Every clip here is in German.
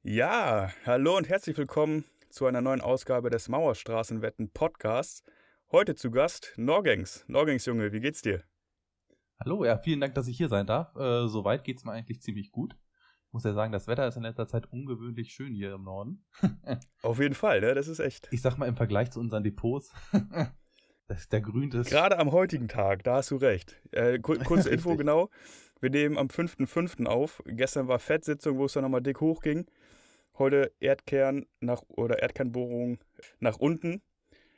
Ja, hallo und herzlich willkommen zu einer neuen Ausgabe des Mauerstraßenwetten Podcasts. Heute zu Gast Norgangs. Norgangs Junge, wie geht's dir? Hallo, ja, vielen Dank, dass ich hier sein darf. Äh, soweit geht's mir eigentlich ziemlich gut. Ich muss ja sagen, das Wetter ist in letzter Zeit ungewöhnlich schön hier im Norden. Auf jeden Fall, ne? Das ist echt. Ich sag mal im Vergleich zu unseren Depots. das, der grünt ist. Gerade am heutigen Tag, da hast du recht. Äh, kurze Info genau. Wir nehmen am 5.5. auf. Gestern war Fettsitzung, wo es dann nochmal dick hochging. Heute Erdkern nach oder Erdkernbohrung nach unten.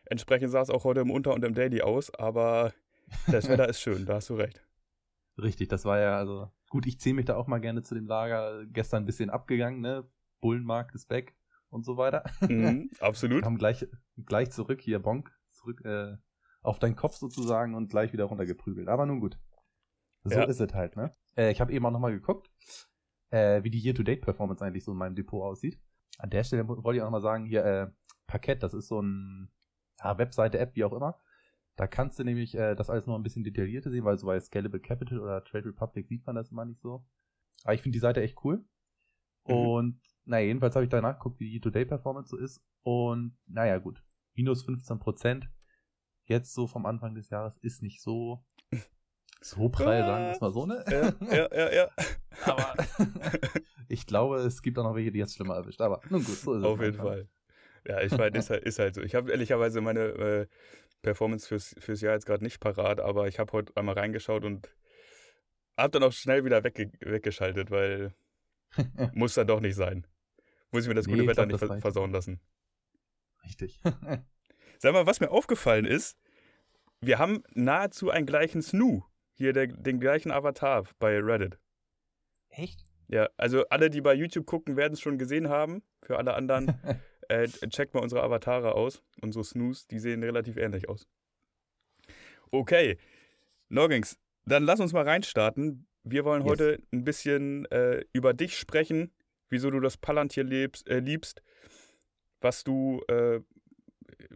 Entsprechend sah es auch heute im Unter- und im Daily aus, aber das Wetter ist schön, da hast du recht. Richtig, das war ja, also gut, ich zähle mich da auch mal gerne zu dem Lager. Gestern ein bisschen abgegangen, ne? Bullenmarkt ist weg und so weiter. Mhm, absolut. Kam gleich, gleich zurück, hier Bonk, zurück äh, auf deinen Kopf sozusagen und gleich wieder runtergeprügelt. Aber nun gut. So ja. ist es halt, ne? Äh, ich habe eben auch nochmal geguckt äh, wie die Year-to-Date-Performance eigentlich so in meinem Depot aussieht. An der Stelle wollte ich auch nochmal sagen, hier, äh, Parkett, das ist so ein ja, Webseite, App, wie auch immer. Da kannst du nämlich äh, das alles noch ein bisschen detaillierter sehen, weil so bei Scalable Capital oder Trade Republic sieht man das immer nicht so. Aber ich finde die Seite echt cool. Mhm. Und naja, jedenfalls habe ich danach geguckt, wie die Year-to-Date-Performance so ist. Und naja, gut. Minus 15%. Jetzt so vom Anfang des Jahres ist nicht so so prall, sagen wir es mal so, ne? Ja, ja, ja. ja. Aber ich glaube, es gibt auch noch welche, die jetzt schlimmer erwischt. Aber nun gut, so ist es. Auf jeden Fall. Ja, ich meine, ist halt, ist halt so. Ich habe ehrlicherweise meine äh, Performance fürs, fürs Jahr jetzt gerade nicht parat, aber ich habe heute einmal reingeschaut und habe dann auch schnell wieder wegge weggeschaltet, weil muss dann doch nicht sein. Muss ich mir das gute nee, Wetter glaub, nicht vers versauen lassen. Richtig. Sag mal, was mir aufgefallen ist, wir haben nahezu einen gleichen Snoo hier der, den gleichen Avatar bei Reddit. Echt? Ja, also alle, die bei YouTube gucken, werden es schon gesehen haben. Für alle anderen, äh, checkt mal unsere Avatare aus. Unsere Snooze, die sehen relativ ähnlich aus. Okay, Noggings, dann lass uns mal reinstarten. Wir wollen yes. heute ein bisschen äh, über dich sprechen, wieso du das Palantir lebst, äh, liebst, was du äh,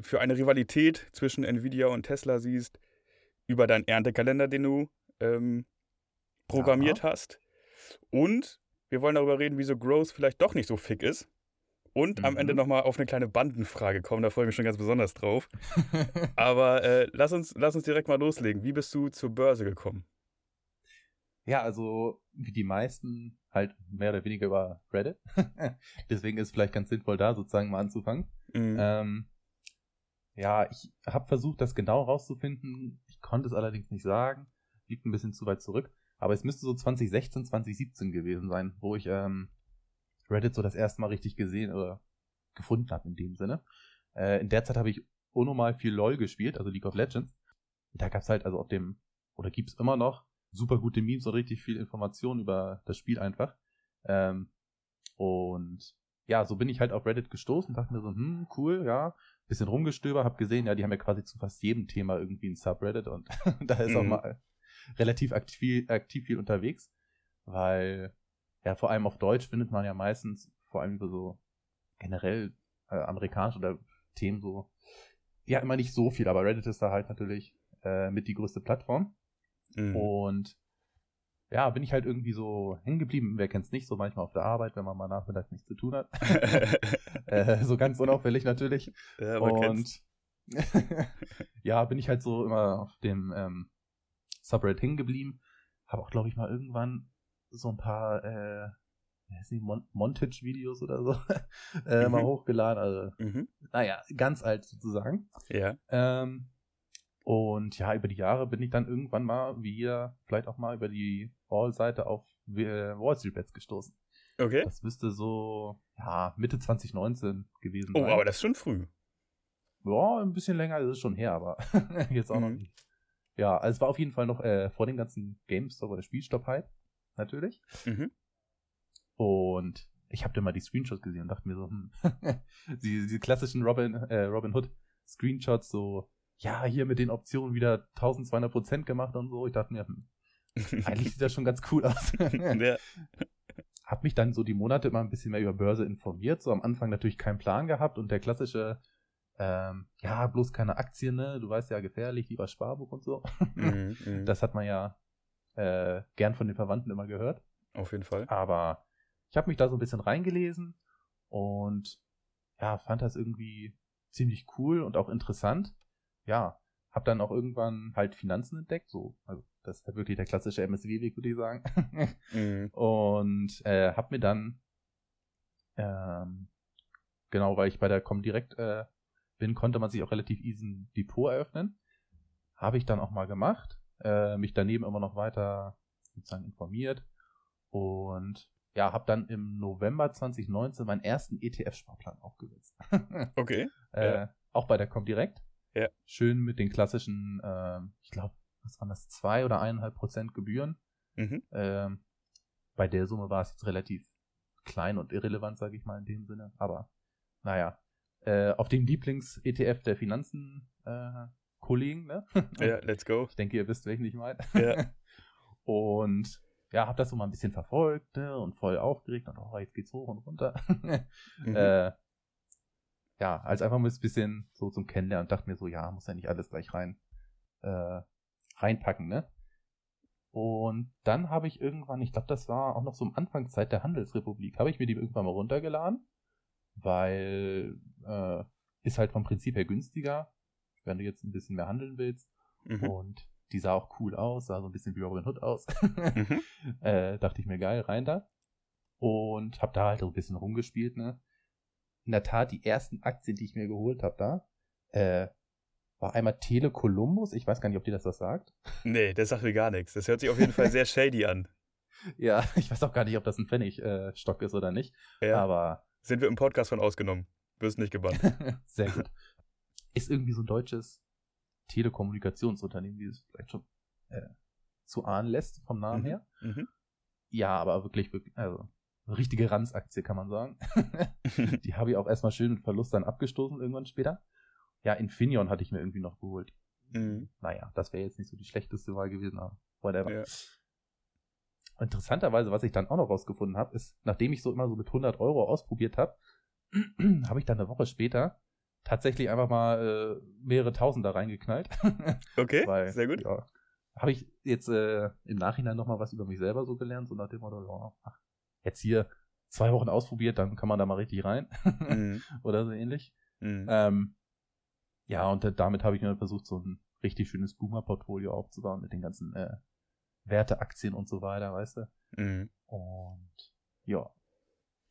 für eine Rivalität zwischen Nvidia und Tesla siehst, über deinen Erntekalender, den du ähm, programmiert ja. hast. Und wir wollen darüber reden, wieso Growth vielleicht doch nicht so fick ist. Und mhm. am Ende mhm. nochmal auf eine kleine Bandenfrage kommen, da freue ich mich schon ganz besonders drauf. Aber äh, lass, uns, lass uns direkt mal loslegen. Wie bist du zur Börse gekommen? Ja, also wie die meisten halt mehr oder weniger über Reddit. Deswegen ist es vielleicht ganz sinnvoll, da sozusagen mal anzufangen. Mhm. Ähm, ja, ich habe versucht, das genau rauszufinden. Ich konnte es allerdings nicht sagen. Liegt ein bisschen zu weit zurück. Aber es müsste so 2016, 2017 gewesen sein, wo ich ähm, Reddit so das erste Mal richtig gesehen oder gefunden habe in dem Sinne. Äh, in der Zeit habe ich unnormal viel LOL gespielt, also League of Legends. Da gab es halt also auf dem, oder gibt es immer noch, super gute Memes und richtig viel Information über das Spiel einfach. Ähm, und ja, so bin ich halt auf Reddit gestoßen, dachte mir so, hm, cool, ja, bisschen rumgestöber, habe gesehen, ja, die haben ja quasi zu fast jedem Thema irgendwie ein Subreddit und da ist mhm. auch mal relativ aktiv, aktiv viel unterwegs, weil ja vor allem auf Deutsch findet man ja meistens vor allem so generell äh, amerikanisch oder Themen so ja immer nicht so viel, aber Reddit ist da halt natürlich äh, mit die größte Plattform mhm. und ja, bin ich halt irgendwie so hängen geblieben. Wer kennt's nicht, so manchmal auf der Arbeit, wenn man mal nachmittags nichts zu tun hat. äh, so ganz unauffällig natürlich. Ja, Und ja, bin ich halt so immer auf dem ähm, Subreddit hängen geblieben. Habe auch, glaube ich, mal irgendwann so ein paar äh, Mon Montage-Videos oder so äh, mhm. mal hochgeladen. Also, mhm. naja, ganz alt sozusagen. Ja. Ähm, und ja, über die Jahre bin ich dann irgendwann mal, wie ihr, vielleicht auch mal über die All-Seite auf Wall Street Bets gestoßen. Okay. Das müsste so, ja, Mitte 2019 gewesen sein. Oh, aber das ist schon früh. Ja, ein bisschen länger ist es schon her, aber jetzt auch mhm. noch nicht. Ja, also es war auf jeden Fall noch äh, vor dem ganzen GameStop oder Spielstopp-Hype, natürlich. Mhm. Und ich habe da mal die Screenshots gesehen und dachte mir so, hm, die, die klassischen Robin, äh, Robin Hood Screenshots, so ja, hier mit den Optionen wieder 1200 Prozent gemacht und so. Ich dachte mir, hm, eigentlich sieht das schon ganz cool aus. ja. Hab mich dann so die Monate immer ein bisschen mehr über Börse informiert. So am Anfang natürlich keinen Plan gehabt und der klassische, ähm, ja, bloß keine Aktien, ne? Du weißt ja, gefährlich, lieber Sparbuch und so. Mhm. das hat man ja äh, gern von den Verwandten immer gehört. Auf jeden Fall. Aber ich habe mich da so ein bisschen reingelesen und ja, fand das irgendwie ziemlich cool und auch interessant. Ja, hab dann auch irgendwann halt Finanzen entdeckt, so, also das ist halt wirklich der klassische MSW-Weg, würde ich sagen. mhm. Und äh, hab mir dann, ähm, genau, weil ich bei der Comdirect äh, bin, konnte man sich auch relativ easy ein Depot eröffnen. Habe ich dann auch mal gemacht, äh, mich daneben immer noch weiter sozusagen informiert und ja, habe dann im November 2019 meinen ersten ETF-Sparplan aufgesetzt. okay. äh, ja. Auch bei der Comdirect. Ja. Schön mit den klassischen, äh, ich glaube, was waren das, zwei oder eineinhalb Prozent Gebühren. Mhm. Ähm, bei der Summe war es jetzt relativ klein und irrelevant, sage ich mal in dem Sinne. Aber naja, äh, auf dem Lieblings-ETF der Finanzen-Kollegen, äh, ne? Ja, let's go. Ich denke, ihr wisst, welchen ich meine. Ja. und ja, habe das so mal ein bisschen verfolgt ne, und voll aufgeregt und oh, jetzt geht's hoch und runter. mhm. äh, ja, als einfach mal ein bisschen so zum Kennenlernen dachte mir so, ja, muss ja nicht alles gleich rein äh, reinpacken, ne? Und dann habe ich irgendwann, ich glaube, das war auch noch so am Anfangszeit der Handelsrepublik, habe ich mir die irgendwann mal runtergeladen, weil äh, ist halt vom Prinzip her günstiger, wenn du jetzt ein bisschen mehr handeln willst. Mhm. Und die sah auch cool aus, sah so ein bisschen wie Robin Hood aus. mhm. äh, dachte ich mir, geil, rein da. Und habe da halt so ein bisschen rumgespielt, ne? In der Tat, die ersten Aktien, die ich mir geholt habe da, äh, war einmal Tele Columbus. Ich weiß gar nicht, ob dir das was sagt. Nee, das sagt mir gar nichts. Das hört sich auf jeden Fall sehr shady an. Ja, ich weiß auch gar nicht, ob das ein Pfennigstock äh, ist oder nicht. Ja. Aber. Sind wir im Podcast von ausgenommen. Wirst nicht gebannt. sehr gut. Ist irgendwie so ein deutsches Telekommunikationsunternehmen, wie es vielleicht schon äh, zu ahnen lässt, vom Namen mhm. her. Mhm. Ja, aber wirklich, wirklich, also richtige Ranzaktie, kann man sagen. die habe ich auch erstmal schön mit Verlust dann abgestoßen, irgendwann später. Ja, Infineon hatte ich mir irgendwie noch geholt. Mhm. Naja, das wäre jetzt nicht so die schlechteste Wahl gewesen, aber whatever. Ja. Interessanterweise, was ich dann auch noch rausgefunden habe, ist, nachdem ich so immer so mit 100 Euro ausprobiert habe, habe ich dann eine Woche später tatsächlich einfach mal äh, mehrere Tausend da reingeknallt. okay, Weil, sehr gut. Ja, habe ich jetzt äh, im Nachhinein nochmal was über mich selber so gelernt, so nach dem Motto, ja, ach, jetzt hier zwei Wochen ausprobiert, dann kann man da mal richtig rein. mhm. Oder so ähnlich. Mhm. Ähm, ja, und damit habe ich mir versucht, so ein richtig schönes Boomer-Portfolio aufzubauen mit den ganzen äh, Werteaktien und so weiter, weißt du? Mhm. Und ja.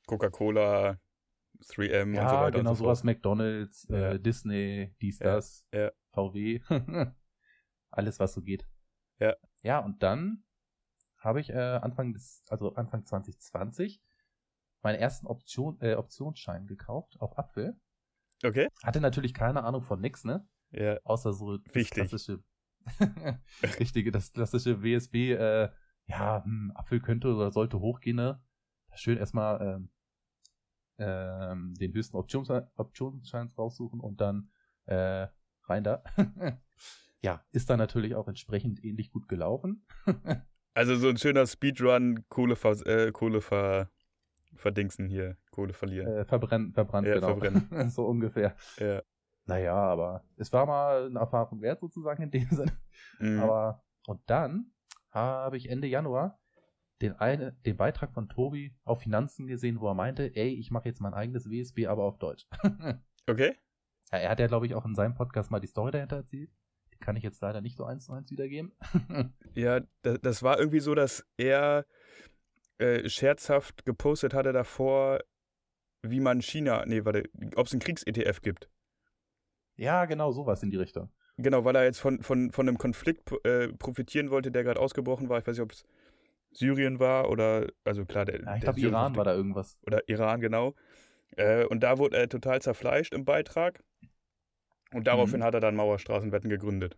Coca-Cola, 3M ja, und so weiter. Genau, und so sowas, McDonalds, ja. äh, Disney, dies, das, ja. VW. Alles, was so geht. Ja. Ja, und dann habe ich äh, Anfang des, also Anfang 2020 meinen ersten Option, äh, Optionsschein gekauft auf Apfel. Okay. Hatte natürlich keine Ahnung von nix, ne? Ja. Außer so das Wichtig. klassische, richtige, das klassische WSB, äh, ja, hm, Apfel könnte oder sollte hochgehen, ne? Schön erstmal ähm, ähm, den höchsten Options Optionsschein raussuchen und dann äh, rein da. ja, ist dann natürlich auch entsprechend ähnlich gut gelaufen. also so ein schöner Speedrun, Kohle, ver äh, Kohle ver verdingsen hier, Kohle verlieren. Äh, verbrennen, verbrannt, ja, genau. Verbrennen. so ungefähr. Ja. Naja, aber es war mal eine Erfahrung wert sozusagen in dem Sinne. Mhm. Aber und dann habe ich Ende Januar den, eine, den Beitrag von Tobi auf Finanzen gesehen, wo er meinte, ey, ich mache jetzt mein eigenes WSB, aber auf Deutsch. okay. Ja, er hat ja, glaube ich, auch in seinem Podcast mal die Story dahinter erzählt. Kann ich jetzt leider nicht so eins zu eins wiedergeben. ja, das, das war irgendwie so, dass er äh, scherzhaft gepostet hatte davor, wie man China, nee, warte, ob es einen Kriegs-ETF gibt. Ja, genau, sowas in die Richtung. Genau, weil er jetzt von, von, von einem Konflikt äh, profitieren wollte, der gerade ausgebrochen war. Ich weiß nicht, ob es Syrien war oder, also klar, der. Ja, ich glaube, Iran war da irgendwas. Oder Iran, genau. Äh, und da wurde er total zerfleischt im Beitrag. Und daraufhin mhm. hat er dann Mauerstraßenwetten gegründet.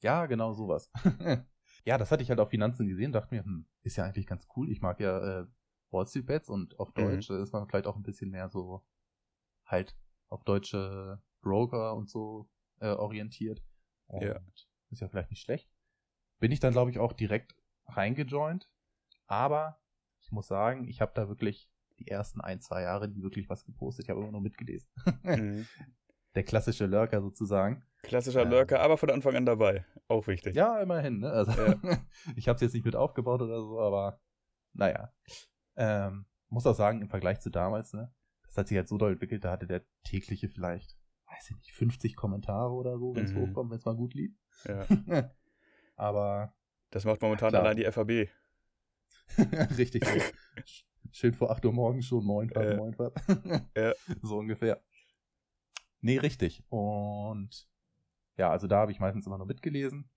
Ja, genau sowas. ja, das hatte ich halt auf Finanzen gesehen, dachte mir, hm, ist ja eigentlich ganz cool. Ich mag ja äh, Wall Street Bets und auf Deutsch mhm. ist man vielleicht auch ein bisschen mehr so halt auf deutsche Broker und so äh, orientiert. Und ja. ist ja vielleicht nicht schlecht. Bin ich dann, glaube ich, auch direkt reingejoint. Aber ich muss sagen, ich habe da wirklich die ersten ein, zwei Jahre nie wirklich was gepostet. Ich habe immer nur mitgelesen. Mhm. Der klassische Lurker sozusagen. Klassischer ähm, Lurker, aber von Anfang an dabei. Auch wichtig. Ja, immerhin. Ne? Also, ja. ich habe es jetzt nicht mit aufgebaut oder so, aber naja. Ähm, muss auch sagen, im Vergleich zu damals, ne, das hat sich halt so doll entwickelt, da hatte der tägliche vielleicht, weiß ich nicht, 50 Kommentare oder so, wenn es mhm. hochkommt, wenn es mal gut lief. Ja. Aber. Das macht momentan allein die FAB. Richtig so. Schön vor 8 Uhr morgens schon, moin, äh, moin, ja. So ungefähr. Nee, richtig. Und ja, also da habe ich meistens immer nur mitgelesen.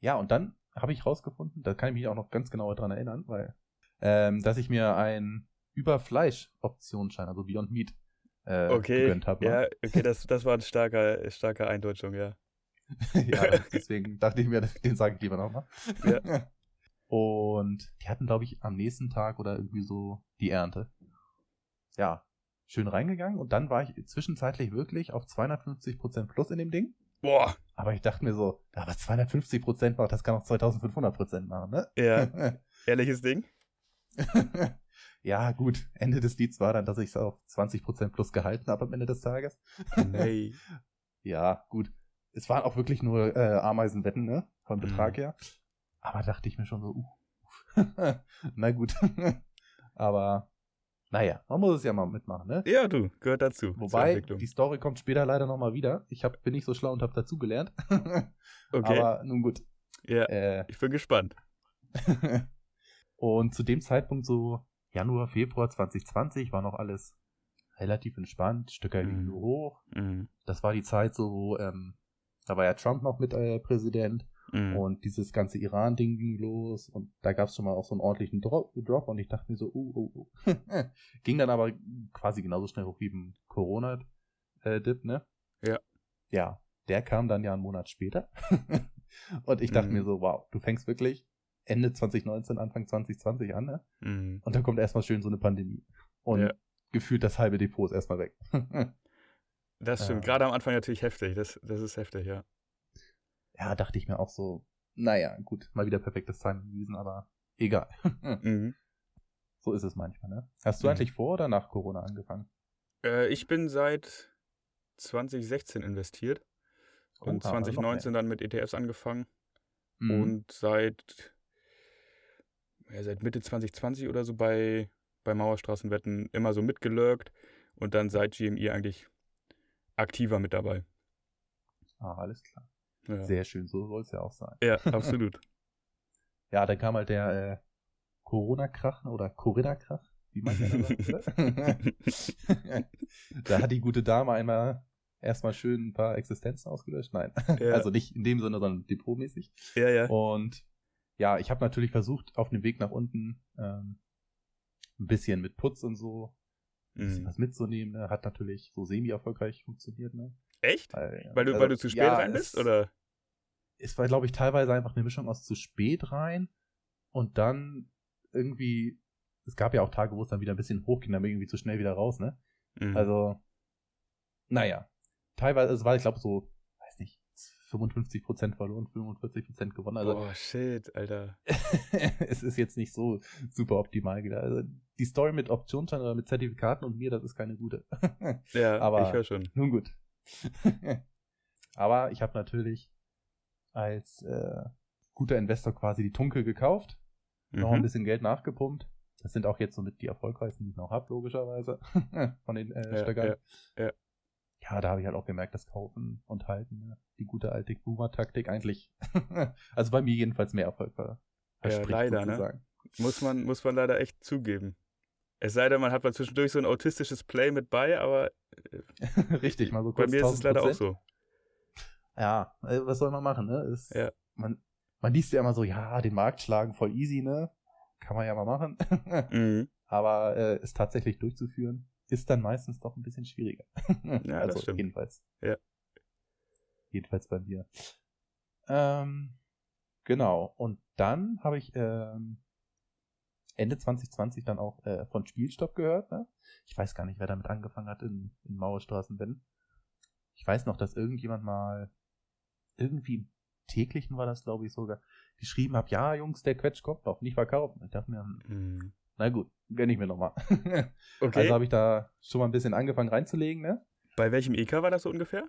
Ja, und dann habe ich rausgefunden, da kann ich mich auch noch ganz genau dran erinnern, weil, ähm, dass ich mir ein Überfleisch-Optionsschein, also Beyond Meat, äh, okay, gegönnt habe. Ja, okay, das, das war ein starker, starker Eindeutschung, ja. ja, deswegen dachte ich mir, den sage ich lieber nochmal. Ja. Und die hatten, glaube ich, am nächsten Tag oder irgendwie so die Ernte. Ja, schön reingegangen und dann war ich zwischenzeitlich wirklich auf 250% plus in dem Ding. Boah. Aber ich dachte mir so, aber 250% macht, das kann auch 2500% machen, ne? Ja. Ehrliches Ding? ja, gut. Ende des Lieds war dann, dass ich es auf 20% plus gehalten habe am Ende des Tages. Nee. ja, gut. Es waren auch wirklich nur äh, Ameisenwetten, ne? Vom Betrag mhm. her. Aber dachte ich mir schon so, uh. Na gut. aber naja, man muss es ja mal mitmachen, ne? Ja, du, gehört dazu. Wobei, die Story kommt später leider nochmal wieder. Ich hab, bin nicht so schlau und habe dazugelernt. okay. Aber nun gut. Ja, äh, ich bin gespannt. und zu dem Zeitpunkt, so Januar, Februar 2020, war noch alles relativ entspannt. Stücker mhm. nur hoch. Mhm. Das war die Zeit so, wo, ähm, da war ja Trump noch mit äh, Präsident. Mhm. Und dieses ganze Iran-Ding ging los und da gab es schon mal auch so einen ordentlichen Drop, Drop und ich dachte mir so, uh, uh, uh. ging dann aber quasi genauso schnell hoch wie ein Corona-Dip, ne? Ja. Ja, der kam dann ja einen Monat später. und ich dachte mhm. mir so, wow, du fängst wirklich Ende 2019, Anfang 2020 an, ne? Mhm. Und dann kommt erstmal schön so eine Pandemie. Und ja. gefühlt das halbe Depot ist erstmal weg. das stimmt. Ja. Gerade am Anfang natürlich heftig. Das, das ist heftig, ja ja, dachte ich mir auch so, naja, gut, mal wieder perfektes Timing gewesen, aber egal. mhm. So ist es manchmal, ne? Hast du mhm. eigentlich vor oder nach Corona angefangen? Äh, ich bin seit 2016 investiert oh, und 2019 dann mit ETFs angefangen mhm. und seit ja, seit Mitte 2020 oder so bei, bei Mauerstraßenwetten immer so mitgelurkt und dann seit GMI eigentlich aktiver mit dabei. Ah, alles klar. Ja. Sehr schön, so soll es ja auch sein. Ja, absolut. ja, dann kam halt der äh, Corona-Krach oder Corinna-Krach, wie man ja sagt. da hat die gute Dame einmal erstmal schön ein paar Existenzen ausgelöscht. Nein, ja. also nicht in dem Sinne, sondern depotmäßig. Ja, ja. Und ja, ich habe natürlich versucht, auf dem Weg nach unten ähm, ein bisschen mit Putz und so ein bisschen mhm. was mitzunehmen. Ne? Hat natürlich so semi-erfolgreich funktioniert. Ne? Echt? Weil, weil, du, also, weil du zu spät ja, rein bist, es, oder? Es war, glaube ich, teilweise einfach eine Mischung aus zu spät rein und dann irgendwie, es gab ja auch Tage, wo es dann wieder ein bisschen hochging, dann irgendwie zu schnell wieder raus, ne? Mhm. Also, naja. Teilweise, es war, ich glaube, so, weiß nicht, 55% verloren, 45% gewonnen. Also, oh, shit, Alter. es ist jetzt nicht so super optimal wieder. Also, die Story mit Optionsschein oder mit Zertifikaten und mir, das ist keine gute. ja, aber ich höre schon. Nun gut. Aber ich habe natürlich als äh, guter Investor quasi die Tunke gekauft, mhm. noch ein bisschen Geld nachgepumpt. Das sind auch jetzt somit die erfolgreichsten, die ich noch habe, logischerweise, von den äh, Stöckern. Ja, ja. ja, da habe ich halt auch gemerkt, das Kaufen und Halten, ne? die gute alte Boomer-Taktik eigentlich, also bei mir jedenfalls mehr Erfolg war. Ja, leider, sozusagen. ne? Muss man, muss man leider echt zugeben. Es sei denn, man hat mal zwischendurch so ein autistisches Play mit bei, aber äh, richtig, mal so kurz Bei mir ist es leider auch so. Ja, äh, was soll man machen, ne? Ist, ja. man, man liest ja immer so, ja, den Markt schlagen voll easy, ne? Kann man ja mal machen. mhm. Aber äh, es tatsächlich durchzuführen, ist dann meistens doch ein bisschen schwieriger. ja, also das stimmt. jedenfalls. Ja. Jedenfalls bei mir. Ähm, genau. Und dann habe ich ähm, Ende 2020 dann auch äh, von Spielstopp gehört. Ne? Ich weiß gar nicht, wer damit angefangen hat in, in Mauerstraßen, wenn. Ich weiß noch, dass irgendjemand mal irgendwie im täglichen war das, glaube ich, sogar, geschrieben hat, ja, Jungs, der Quetsch kommt noch, nicht verkaufen. Ich dachte mir, mm. na gut, gönn ich mir nochmal. okay. Also habe ich da schon mal ein bisschen angefangen reinzulegen, ne? Bei welchem EK war das so ungefähr?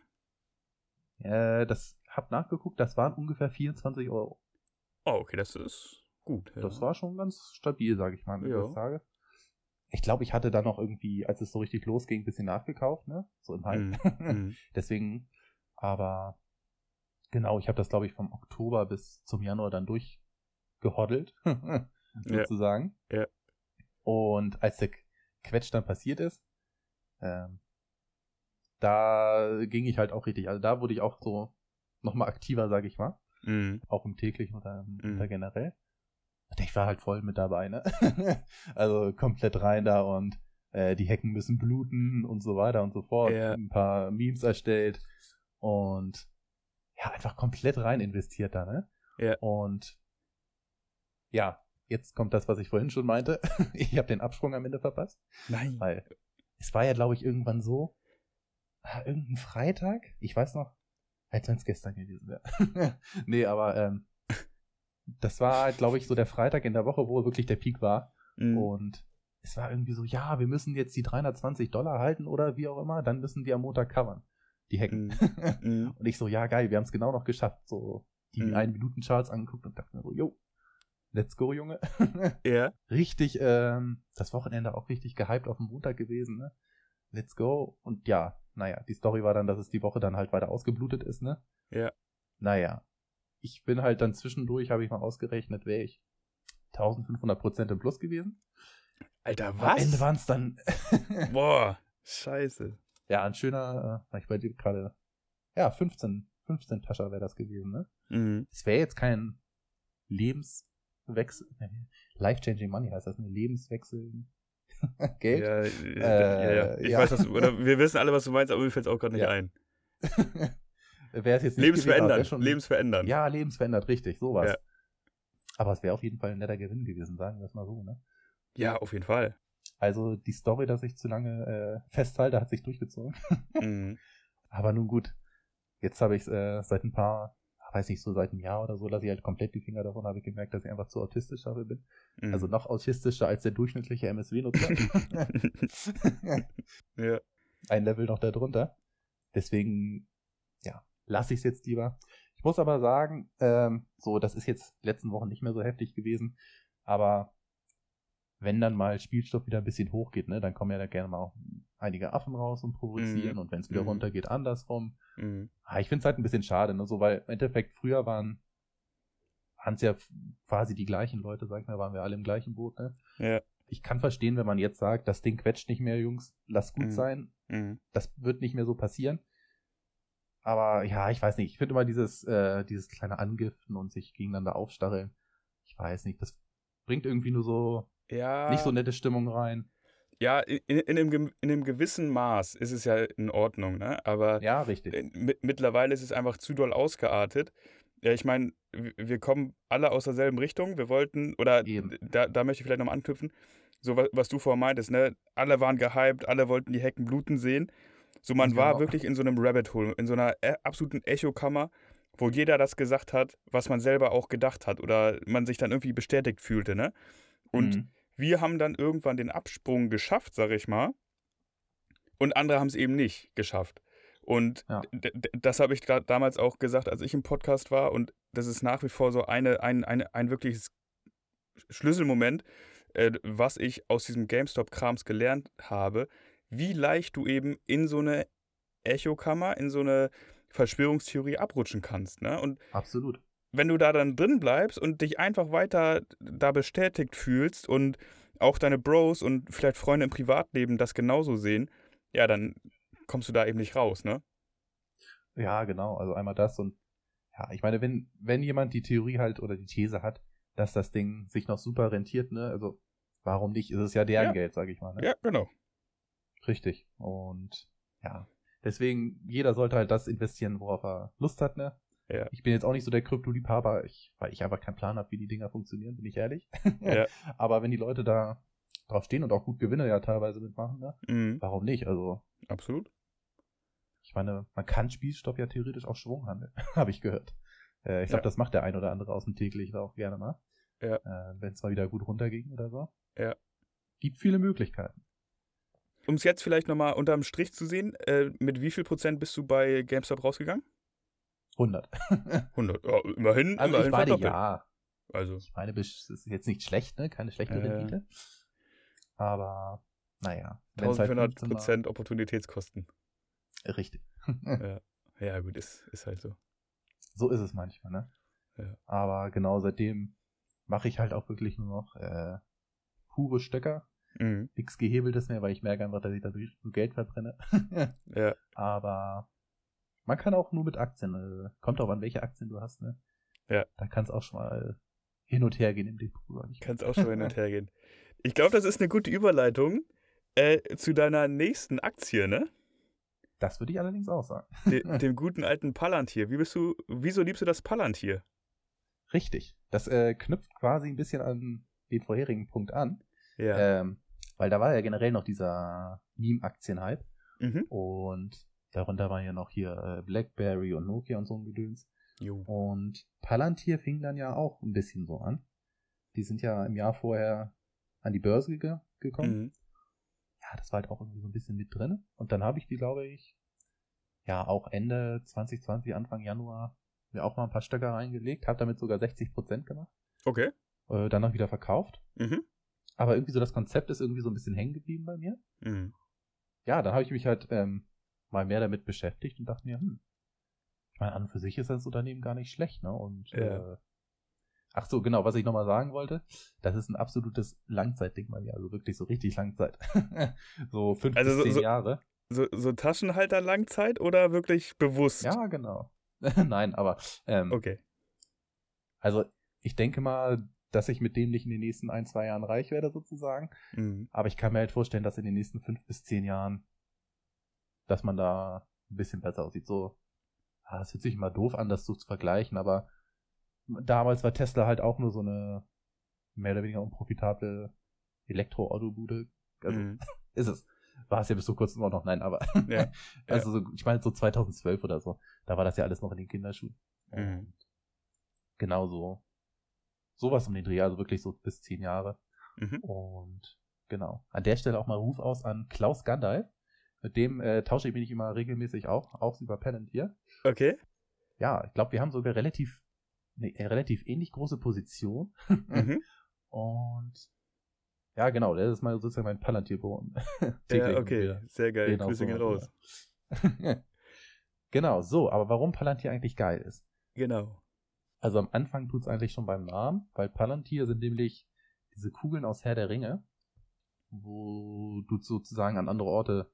Äh, das hab nachgeguckt, das waren ungefähr 24 Euro. Oh, okay, das ist Gut. Ja. Das war schon ganz stabil, sage ich mal, ja. Des Tages. ich glaube, ich hatte da noch irgendwie, als es so richtig losging, ein bisschen nachgekauft, ne? So im Hype. Mm, Deswegen, aber genau, ich habe das, glaube ich, vom Oktober bis zum Januar dann durchgehoddelt, sozusagen. Ja. ja. Und als der Quetsch dann passiert ist, ähm, da ging ich halt auch richtig, also da wurde ich auch so nochmal aktiver, sage ich mal. Mhm. Auch im täglichen oder, mhm. oder generell. Ich war halt voll mit dabei, ne? also komplett rein da und äh, die Hecken müssen bluten und so weiter und so fort. Ja. Ein paar Memes erstellt und ja, einfach komplett rein investiert da, ne? Ja. Und ja, jetzt kommt das, was ich vorhin schon meinte. ich habe den Absprung am Ende verpasst. Nein. Weil es war ja, glaube ich, irgendwann so, ah, irgendein Freitag, ich weiß noch, als wenn es gestern gewesen wäre. nee, aber ähm, das war, halt, glaube ich, so der Freitag in der Woche, wo wirklich der Peak war. Mhm. Und es war irgendwie so, ja, wir müssen jetzt die 320 Dollar halten oder wie auch immer, dann müssen wir am Montag covern. Die Hecken. Mhm. und ich so, ja, geil, wir haben es genau noch geschafft. So die Mhm. 1-Minuten-Charts angeguckt und dachte mir so, yo, let's go, Junge. Ja. richtig, ähm, das Wochenende auch richtig gehypt auf den Montag gewesen, ne? Let's go. Und ja, naja, die Story war dann, dass es die Woche dann halt weiter ausgeblutet ist, ne? Ja. Naja, ich bin halt dann zwischendurch, habe ich mal ausgerechnet, wäre ich 1500 Prozent im Plus gewesen. Alter, Am was? Ende waren es dann, Boah, scheiße. ja, ein schöner, äh, ich bei dir gerade, ja, 15, 15 Tascher wäre das gewesen, ne? Mhm. Es wäre jetzt kein Lebenswechsel, Life-Changing Money heißt das, ne? Lebenswechsel, Geld. Ja, Äh, ja, ja. Ich ja. weiß, was oder wir wissen alle, was du meinst, aber mir fällt es auch gerade nicht Ja. ein. wäre es jetzt nicht Lebensverändern. gewesen, Lebensverändern. Ja, lebensverändert, richtig, sowas. Ja. Aber es wäre auf jeden Fall ein netter Gewinn gewesen, sagen wir es mal so, ne? Ja, auf jeden Fall. Also die Story, dass ich zu lange äh, festhalte, hat sich durchgezogen. Mhm. Aber nun gut, jetzt habe ich es äh, seit ein paar, weiß nicht, so seit einem Jahr oder so, lasse ich halt komplett die Finger davon, habe ich gemerkt, dass ich einfach zu autistisch dafür bin. Mhm. Also noch autistischer als der durchschnittliche MSW-Nutzer. ja. ein Level noch darunter. Deswegen, ja, lasse ich es jetzt lieber. Ich muss aber sagen, ähm, so, das ist jetzt letzten Wochen nicht mehr so heftig gewesen, aber wenn dann mal Spielstoff wieder ein bisschen hochgeht, ne, dann kommen ja da gerne mal auch einige Affen raus und provozieren Mhm. und wenn es wieder Mhm. runtergeht, andersrum. Mhm. Ah, ich finde es halt ein bisschen schade, ne, so, weil im Endeffekt früher waren es ja quasi die gleichen Leute, sag ich mal, waren wir alle im gleichen Boot, ne? Ja. Ich kann verstehen, wenn man jetzt sagt, das Ding quetscht nicht mehr, Jungs, lasst gut Mhm. sein, Mhm. das wird nicht mehr so passieren. Aber ja, ich weiß nicht. Ich finde immer dieses, äh, dieses kleine Angiften und sich gegeneinander aufstacheln. Ich weiß nicht. Das bringt irgendwie nur so Ja. nicht so nette Stimmung rein. Ja, in, in, einem, in einem gewissen Maß ist es ja in Ordnung, ne? Aber Ja, richtig. äh, mit, mittlerweile ist es einfach zu doll ausgeartet. Ja, ich meine, wir kommen alle aus derselben Richtung. Wir wollten, oder Eben. da, da möchte ich vielleicht nochmal anknüpfen, so was, was du vorher meintest, ne? Alle waren gehypt, alle wollten die Hecken bluten sehen. So, man war Genau. wirklich in so einem Rabbit Hole, in so einer äh, absoluten Echokammer, wo jeder das gesagt hat, was man selber auch gedacht hat oder man sich dann irgendwie bestätigt fühlte, ne? Und Mhm. wir haben dann irgendwann den Absprung geschafft, sag ich mal. Und andere haben es eben nicht geschafft. Und Ja. das habe ich da, damals auch gesagt, als ich im Podcast war. Und das ist nach wie vor so eine, ein, eine, ein wirkliches Schlüsselmoment, äh, was ich aus diesem GameStop-Krams gelernt habe, wie leicht du eben in so eine Echokammer, in so eine Verschwörungstheorie abrutschen kannst. Ne? Und Absolut. wenn du da dann drin bleibst und dich einfach weiter da bestätigt fühlst und auch deine Bros und vielleicht Freunde im Privatleben das genauso sehen, ja, dann kommst du da eben nicht raus, ne? Ja, genau. Also einmal das und ja, ich meine, wenn, wenn jemand die Theorie halt oder die These hat, dass das Ding sich noch super rentiert, ne, also warum nicht? Ist es ja deren Ja. Geld, sag ich mal. Ne? Ja, genau. Richtig. Und ja, deswegen, jeder sollte halt das investieren, worauf er Lust hat, ne? Ja. Ich bin jetzt auch nicht so der Kryptoliebhaber, ich, weil ich einfach keinen Plan habe, wie die Dinger funktionieren, bin ich ehrlich. Ja. Aber wenn die Leute da drauf stehen und auch gut Gewinne ja teilweise mitmachen, ne? Mhm, Warum nicht? Also, absolut. ich meine, man kann Spielstoff ja theoretisch auch Schwung handeln, habe ich gehört. Äh, ich glaube, Ja. das macht der ein oder andere aus dem täglich auch gerne mal. Ja. Äh, wenn es mal wieder gut runterging oder so. Ja. Gibt viele Möglichkeiten. Um es jetzt vielleicht nochmal unterm Strich zu sehen, äh, mit wie viel Prozent bist du bei GameStop rausgegangen? 100. 100. Ja, immerhin, Also immerhin ich meine, ja, Also, Ich meine, das ist jetzt nicht schlecht, ne? Keine schlechte ja. Rendite. Aber naja. 1400 halt Prozent Opportunitätskosten. Richtig. ja. ja, gut, ist, ist halt so. So ist es manchmal, ne? Ja. Aber genau seitdem mache ich halt auch wirklich nur noch äh, pure Stöcker. Mhm. Nichts Gehebeltes mehr, weil ich merke einfach, dass ich dadurch Geld verbrenne. ja. Aber man kann auch nur mit Aktien, äh, kommt auch an, welche Aktien du hast, ne? Ja. Da kann es auch schon mal hin und her gehen im Depot. Kann es auch schon hin und her gehen. Ich glaube, das ist eine gute Überleitung äh, zu deiner nächsten Aktie, ne? Das würde ich allerdings auch sagen. De, dem guten alten Palantir. Wie bist du, wieso liebst du das Palantir? Richtig. Das äh, knüpft quasi ein bisschen an den vorherigen Punkt an. Ja. Ähm, weil da war ja generell noch dieser Meme-Aktien-Hype. Mhm. Und darunter waren ja noch hier äh, Blackberry und Nokia und so ein Gedöns. Jo. Und Palantir fing dann ja auch ein bisschen so an. Die sind ja im Jahr vorher an die Börse ge gekommen. Mhm. Ja, das war halt auch irgendwie so ein bisschen mit drin. Und dann habe ich die, glaube ich, ja auch Ende 2020, Anfang Januar mir auch mal ein paar Stöcker reingelegt, habe damit sogar 60% gemacht. Okay. Äh, dann noch wieder verkauft. Mhm. Aber irgendwie so das Konzept ist irgendwie so ein bisschen hängen geblieben bei mir. Mhm. Ja, dann habe ich mich halt ähm, mal mehr damit beschäftigt und dachte mir, hm, ich meine, an und für sich ist das Unternehmen gar nicht schlecht, ne? Und Ja. äh, ach so, genau, was ich nochmal sagen wollte, das ist ein absolutes Langzeitding bei mir, also wirklich so richtig Langzeit. so fünf Also bis so- zehn so- Jahre. So, so Taschenhalter Langzeit oder wirklich bewusst? Ja, genau. Nein, aber ähm, Okay. also ich denke mal, dass ich mit dem nicht in den nächsten ein, zwei Jahren reich werde, sozusagen. Mhm. Aber ich kann mir halt vorstellen, dass in den nächsten fünf bis zehn Jahren, dass man da ein bisschen besser aussieht. So, ah, das hört sich immer doof an, das so zu vergleichen, aber damals war Tesla halt auch nur so eine mehr oder weniger unprofitable Elektroautobude. Also Mhm. ist es. War es ja bis vor kurzem auch noch, nein, aber Ja, also so, ich meine so 2012 oder so, da war das ja alles noch in den Kinderschuhen. Mhm. Genau so. Sowas um den Dreh, also wirklich so bis zehn Jahre. Mhm. Und genau. An der Stelle auch mal Ruf aus an Klaus Gandalf. Mit dem äh, tausche ich mich immer regelmäßig auch, auch über Palantir. Okay. Ja, ich glaube, wir haben sogar relativ, eine relativ ähnlich große Position. Mhm. Und ja, genau, das ist mal sozusagen mein Palantir-Boden. Ja, okay. Sehr geil. Genau Grüße gehen raus. genau, so, aber warum Palantir eigentlich geil ist. Genau. Also am Anfang tut es eigentlich schon beim Namen, weil Palantir sind nämlich diese Kugeln aus Herr der Ringe, wo du sozusagen an andere Orte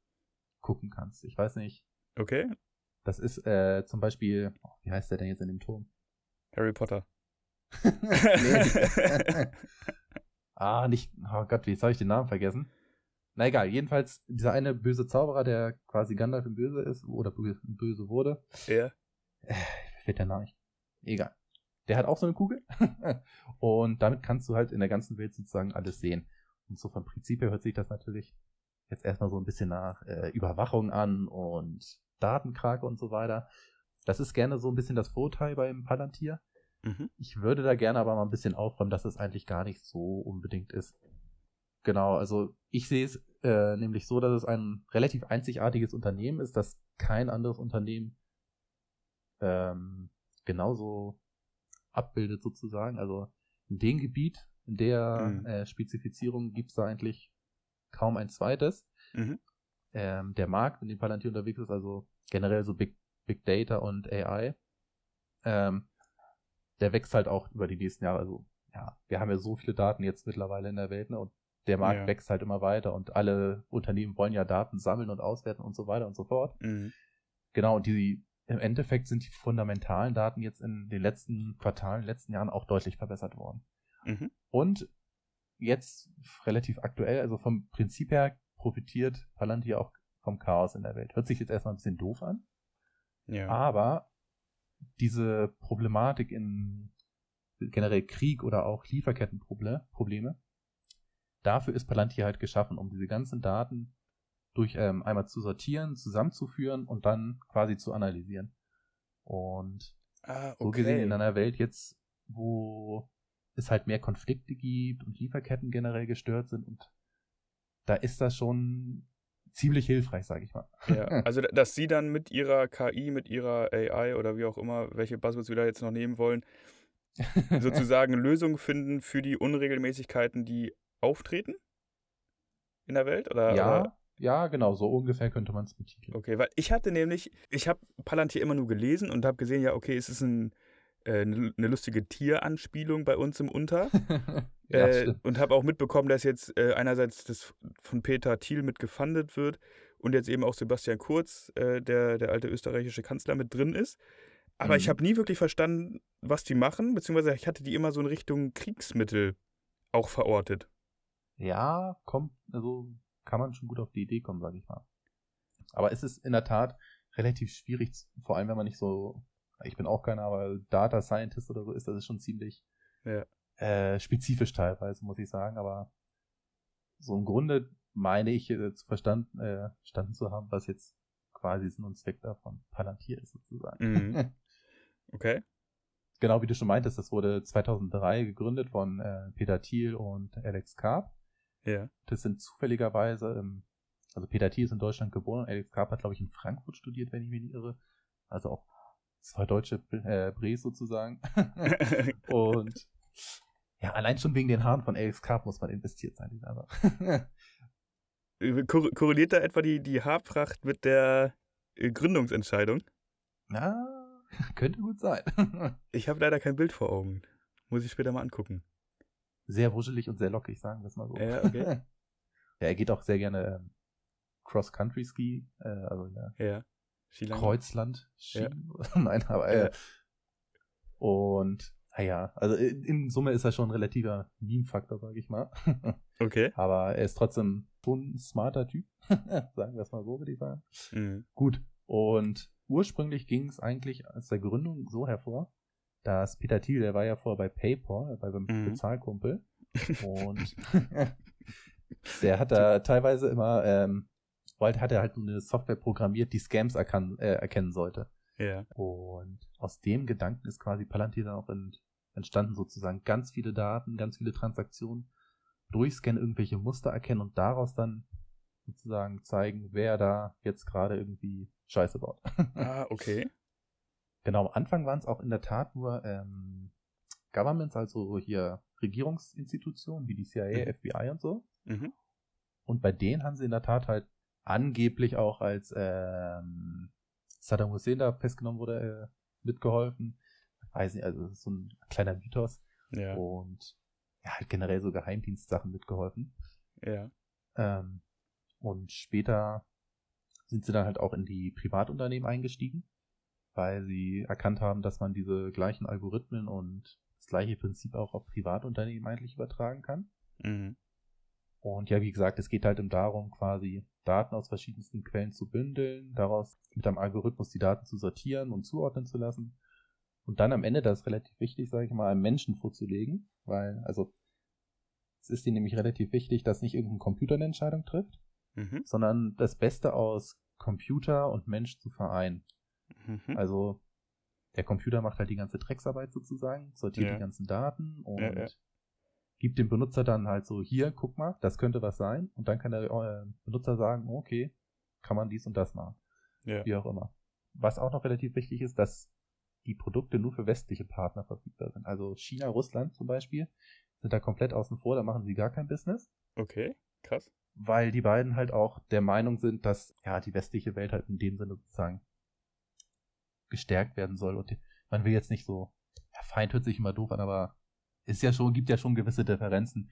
gucken kannst. Ich weiß nicht. Okay. Das ist äh, zum Beispiel, oh, wie heißt der denn jetzt in dem Turm? Harry Potter. ah, nicht, oh Gott, wie jetzt habe ich den Namen vergessen. Na egal, jedenfalls dieser eine böse Zauberer, der quasi Gandalf im Böse ist oder bö- böse wurde. Ja. Fällt der Name nicht. Egal. Der hat auch so eine Kugel. und damit kannst du halt in der ganzen Welt sozusagen alles sehen. Und so vom Prinzip her hört sich das natürlich jetzt erstmal so ein bisschen nach äh, Überwachung an und Datenkrake und so weiter. Das ist gerne so ein bisschen das Vorteil beim Palantir. Mhm. Ich würde da gerne aber mal ein bisschen aufräumen, dass es eigentlich gar nicht so unbedingt ist. Genau, also ich sehe es äh, nämlich so, dass es ein relativ einzigartiges Unternehmen ist, das kein anderes Unternehmen ähm, genauso abbildet sozusagen. Also in dem Gebiet, in der Mhm. äh, Spezifizierung gibt es da eigentlich kaum ein zweites. Mhm. Ähm, der Markt, in dem Palantir unterwegs ist, also generell so Big, Big Data und AI, ähm, der wächst halt auch über die nächsten Jahre. Also ja, wir haben ja so viele Daten jetzt mittlerweile in der Welt ne, und der Markt Ja. wächst halt immer weiter und alle Unternehmen wollen ja Daten sammeln und auswerten und so weiter und so fort. Mhm. Genau, und die im Endeffekt sind die fundamentalen Daten jetzt in den letzten Quartalen, in den letzten Jahren auch deutlich verbessert worden. Mhm. Und jetzt relativ aktuell, also vom Prinzip her profitiert Palantir auch vom Chaos in der Welt. Hört sich jetzt erstmal ein bisschen doof an, Ja. aber diese Problematik in generell Krieg oder auch Lieferkettenprobleme, dafür ist Palantir halt geschaffen, um diese ganzen Daten durch ähm, einmal zu sortieren, zusammenzuführen und dann quasi zu analysieren. Und ah, so gesehen okay. in einer Welt jetzt, wo es halt mehr Konflikte gibt und Lieferketten generell gestört sind und da ist das schon ziemlich hilfreich, sage ich mal. Ja, also da- dass sie dann mit ihrer KI, mit ihrer AI oder wie auch immer, welche Buzzwords wir da jetzt noch nehmen wollen, sozusagen Lösungen finden für die Unregelmäßigkeiten, die auftreten? in der Welt? Oder, ja, oder? Ja, genau, so ungefähr könnte man es betiteln. Okay, weil ich hatte nämlich, ich habe Palantir immer nur gelesen und habe gesehen, ja, okay, es ist ein, äh, eine, eine lustige Tieranspielung bei uns im Unter. Ja, äh, und habe auch mitbekommen, dass jetzt äh, einerseits das von Peter Thiel mit gefundet wird und jetzt eben auch Sebastian Kurz, äh, der, der alte österreichische Kanzler, mit drin ist. Aber ich Mhm. habe nie wirklich verstanden, was die machen, beziehungsweise ich hatte die immer so in Richtung Kriegsmittel auch verortet. Ja, kommt, also kann man schon gut auf die Idee kommen, sage ich mal. Aber es ist in der Tat relativ schwierig, vor allem wenn man nicht so, ich bin auch keiner, aber Data Scientist oder so ist, das ist schon ziemlich Ja. äh, spezifisch teilweise, muss ich sagen. Aber so im Grunde meine ich äh, zu verstanden, äh, verstanden zu haben, was jetzt quasi Sinn und Zweck davon Palantir ist sozusagen. Mhm. Okay. genau wie du schon meintest, das wurde 2003 gegründet von äh, Peter Thiel und Alex Karp. Ja. Das sind zufälligerweise, ähm, also Peter Thiel ist in Deutschland geboren und Alex Karp hat, glaube ich, in Frankfurt studiert, wenn ich mich nicht irre. Also auch zwei deutsche äh, Bres sozusagen. und ja, allein schon wegen den Haaren von Alex Karp muss man investiert sein, aber. Kor korreliert da etwa die, die Haarpracht mit der äh, Gründungsentscheidung? Na, könnte gut sein. Ich habe leider kein Bild vor Augen. Muss ich später mal angucken. Sehr wuschelig und sehr lockig, sagen wir es mal so. Ja, okay. ja, er geht auch sehr gerne ähm, Cross-Country-Ski, äh, also ja, Ja. Kreuzland Ja. Ski. Nein, aber äh, Ja. und naja, also in in Summe ist er schon ein relativer Meme-Faktor, sage ich mal. Okay. aber er ist trotzdem schon ein smarter Typ, sagen wir es mal so, würde ich sagen. Mhm. Gut. Und ursprünglich ging es eigentlich aus der Gründung so hervor, dass Peter Thiel, der war ja vorher bei PayPal, bei beim Mhm. Bezahlkumpel. Und der hat da teilweise immer, ähm, bald hat er halt eine Software programmiert, die Scams erkan äh, erkennen sollte. Ja. Und aus dem Gedanken ist quasi Palantir dann auch ent entstanden, sozusagen ganz viele Daten, ganz viele Transaktionen, durchscannen, irgendwelche Muster erkennen und daraus dann sozusagen zeigen, wer da jetzt gerade irgendwie Scheiße baut. Ah, okay. Genau, am Anfang waren es auch in der Tat nur ähm, Governments, also hier Regierungsinstitutionen wie die CIA, Mhm. FBI und so. Mhm. Und bei denen haben sie in der Tat halt angeblich auch als ähm, Saddam Hussein da festgenommen wurde, äh, mitgeholfen. Weiß nicht, also so ein kleiner Mythos. Ja. Und ja, halt generell so Geheimdienstsachen mitgeholfen. Ja. Ähm, und später sind sie dann halt auch in die Privatunternehmen eingestiegen, weil sie erkannt haben, dass man diese gleichen Algorithmen und das gleiche Prinzip auch auf Privatunternehmen eigentlich übertragen kann. Mhm. Und ja, wie gesagt, es geht halt um darum, quasi Daten aus verschiedensten Quellen zu bündeln, daraus mit einem Algorithmus die Daten zu sortieren und zuordnen zu lassen. Und dann am Ende, das ist relativ wichtig, sage ich mal, einem Menschen vorzulegen, weil, also, es ist ihnen nämlich relativ wichtig, dass nicht irgendein Computer eine Entscheidung trifft, Mhm. sondern das Beste aus Computer und Mensch zu vereinen. Mhm. Also der Computer macht halt die ganze Drecksarbeit sozusagen, sortiert Ja. die ganzen Daten und Ja, ja. gibt dem Benutzer dann halt so, hier, guck mal, das könnte was sein. Und dann kann der äh, Benutzer sagen, okay, kann man dies und das machen. Wie auch immer. Was auch noch relativ wichtig ist, dass die Produkte nur für westliche Partner verfügbar sind. Also China, Russland zum Beispiel sind da komplett außen vor, da machen sie gar kein Business Okay. Krass. weil die beiden halt auch der Meinung sind, dass ja die westliche Welt halt in dem Sinne sozusagen gestärkt werden soll. Und man will jetzt nicht so, ja, Feind hört sich immer doof an, aber es ist ja schon, gibt ja schon gewisse Differenzen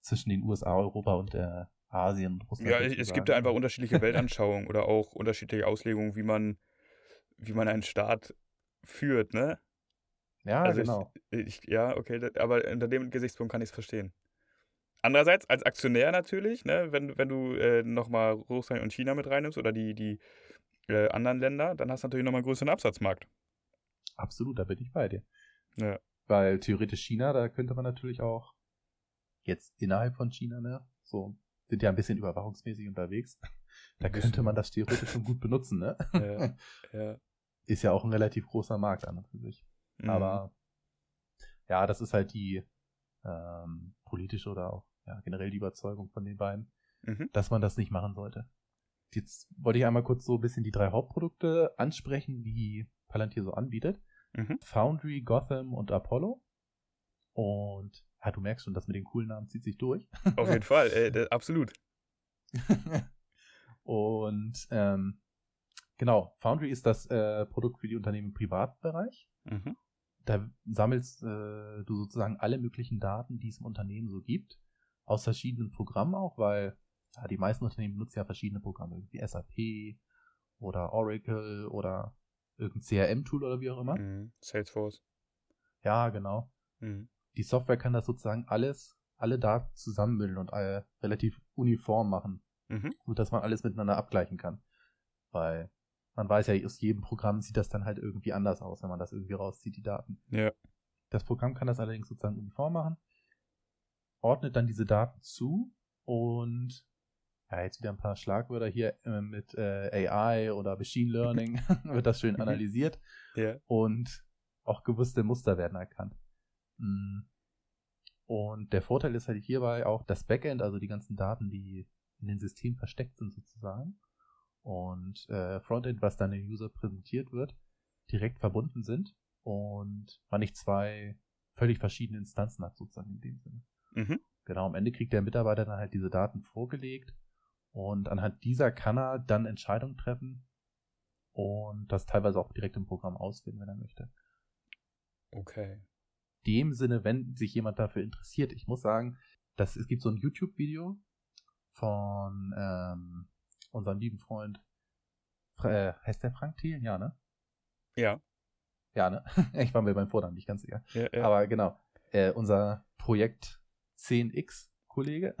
zwischen den USA, Europa und äh, Asien und Russland. Ja, es- gibt ja einfach unterschiedliche Weltanschauungen oder auch unterschiedliche Auslegungen, wie man, wie man einen Staat führt, ne? Ja, also genau. Ich, ja, okay, aber unter dem Gesichtspunkt kann ich es verstehen. Andererseits, als Aktionär natürlich, ne, wenn, wenn du äh, nochmal Russland und China mit reinnimmst oder die, die äh, anderen Länder, dann hast du natürlich nochmal einen größeren Absatzmarkt. Absolut, da bin ich bei dir. Ja. Weil theoretisch China, da könnte man natürlich auch jetzt innerhalb von China, ne, so sind ja ein bisschen überwachungsmäßig unterwegs. Da könnte man das theoretisch schon gut benutzen, ne? Ja, ja. ist ja auch ein relativ großer Markt an und für sich. Mhm. Aber ja, das ist halt die ähm, politische oder auch ja, generell die Überzeugung von den beiden, Mhm. dass man das nicht machen sollte. Jetzt wollte ich einmal kurz so ein bisschen die drei Hauptprodukte ansprechen, die Palantir so anbietet. Mhm. Foundry, Gotham und Apollo. Und ja, du merkst schon, das mit den coolen Namen zieht sich durch. Auf jeden Fall, äh, absolut. und ähm, genau, Foundry ist das äh, Produkt für die Unternehmen im Privatbereich. Mhm. Da sammelst äh, du sozusagen alle möglichen Daten, die es im Unternehmen so gibt, aus verschiedenen Programmen auch, weil ja, die meisten Unternehmen nutzen ja verschiedene Programme, wie SAP oder Oracle oder irgendein CRM-Tool oder wie auch immer. Mhm. Salesforce. Ja, genau. Mhm. Die Software kann das sozusagen alles, alle Daten zusammenbilden und äh, relativ uniform machen, mhm. sodass man alles miteinander abgleichen kann. Weil man weiß ja, aus jedem Programm sieht das dann halt irgendwie anders aus, wenn man das irgendwie rauszieht, die Daten. Ja. Das Programm kann das allerdings sozusagen uniform machen, ordnet dann diese Daten zu und ja, jetzt wieder ein paar Schlagwörter hier äh, mit äh, AI oder Machine Learning wird das schön mhm. analysiert ja. und auch gewusste Muster werden erkannt. Mm. Und der Vorteil ist halt hierbei auch das Backend, also die ganzen Daten, die in den Systemen versteckt sind sozusagen und äh, Frontend, was dann dem User präsentiert wird, direkt verbunden sind und man nicht zwei völlig verschiedene Instanzen hat sozusagen in dem Sinne. Mhm. Genau, am Ende kriegt der Mitarbeiter dann halt diese Daten vorgelegt und anhand dieser kann er dann Entscheidungen treffen und das teilweise auch direkt im Programm auswählen, wenn er möchte. Okay. Dem Sinne, wenn sich jemand dafür interessiert, ich muss sagen, dass es gibt so ein YouTube-Video von ähm, unserem lieben Freund, äh, heißt der Frank Thiel? Ja, ne? Ja. Ja, ne? ich war mir beim Vornamen nicht ganz sicher. Ja, ja. Aber genau, äh, unser Projekt 10x Kollege,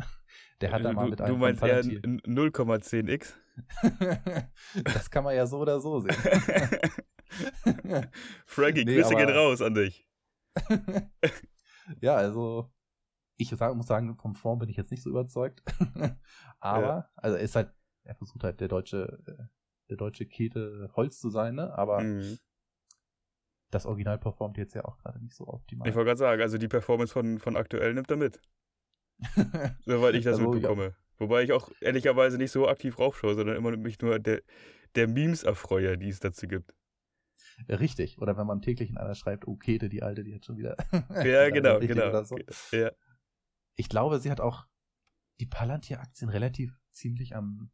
der hat da mal mit einem. Du meinst eher 0,10x? das kann man ja so oder so sehen. Frankie, nee, Grüße gehen raus an dich. ja, also ich sag, muss sagen, vom Form bin ich jetzt nicht so überzeugt. aber, ja. also er ist halt, er versucht halt der deutsche, äh, der deutsche Kete Holz zu sein, ne? Aber mhm. das Original performt jetzt ja auch gerade nicht so optimal. Ich wollte gerade sagen, also die Performance von, von aktuell nimmt er mit. Soweit ich das also, mitbekomme. Ja. Wobei ich auch ehrlicherweise nicht so aktiv raufschaue, sondern immer mich nur der, der Memes erfreue, die es dazu gibt. Richtig. Oder wenn man täglich in einer schreibt, oh, Kete, die alte, die hat schon wieder. ja, genau, genau. So. Ja. Ich glaube, sie hat auch die Palantir-Aktien relativ ziemlich am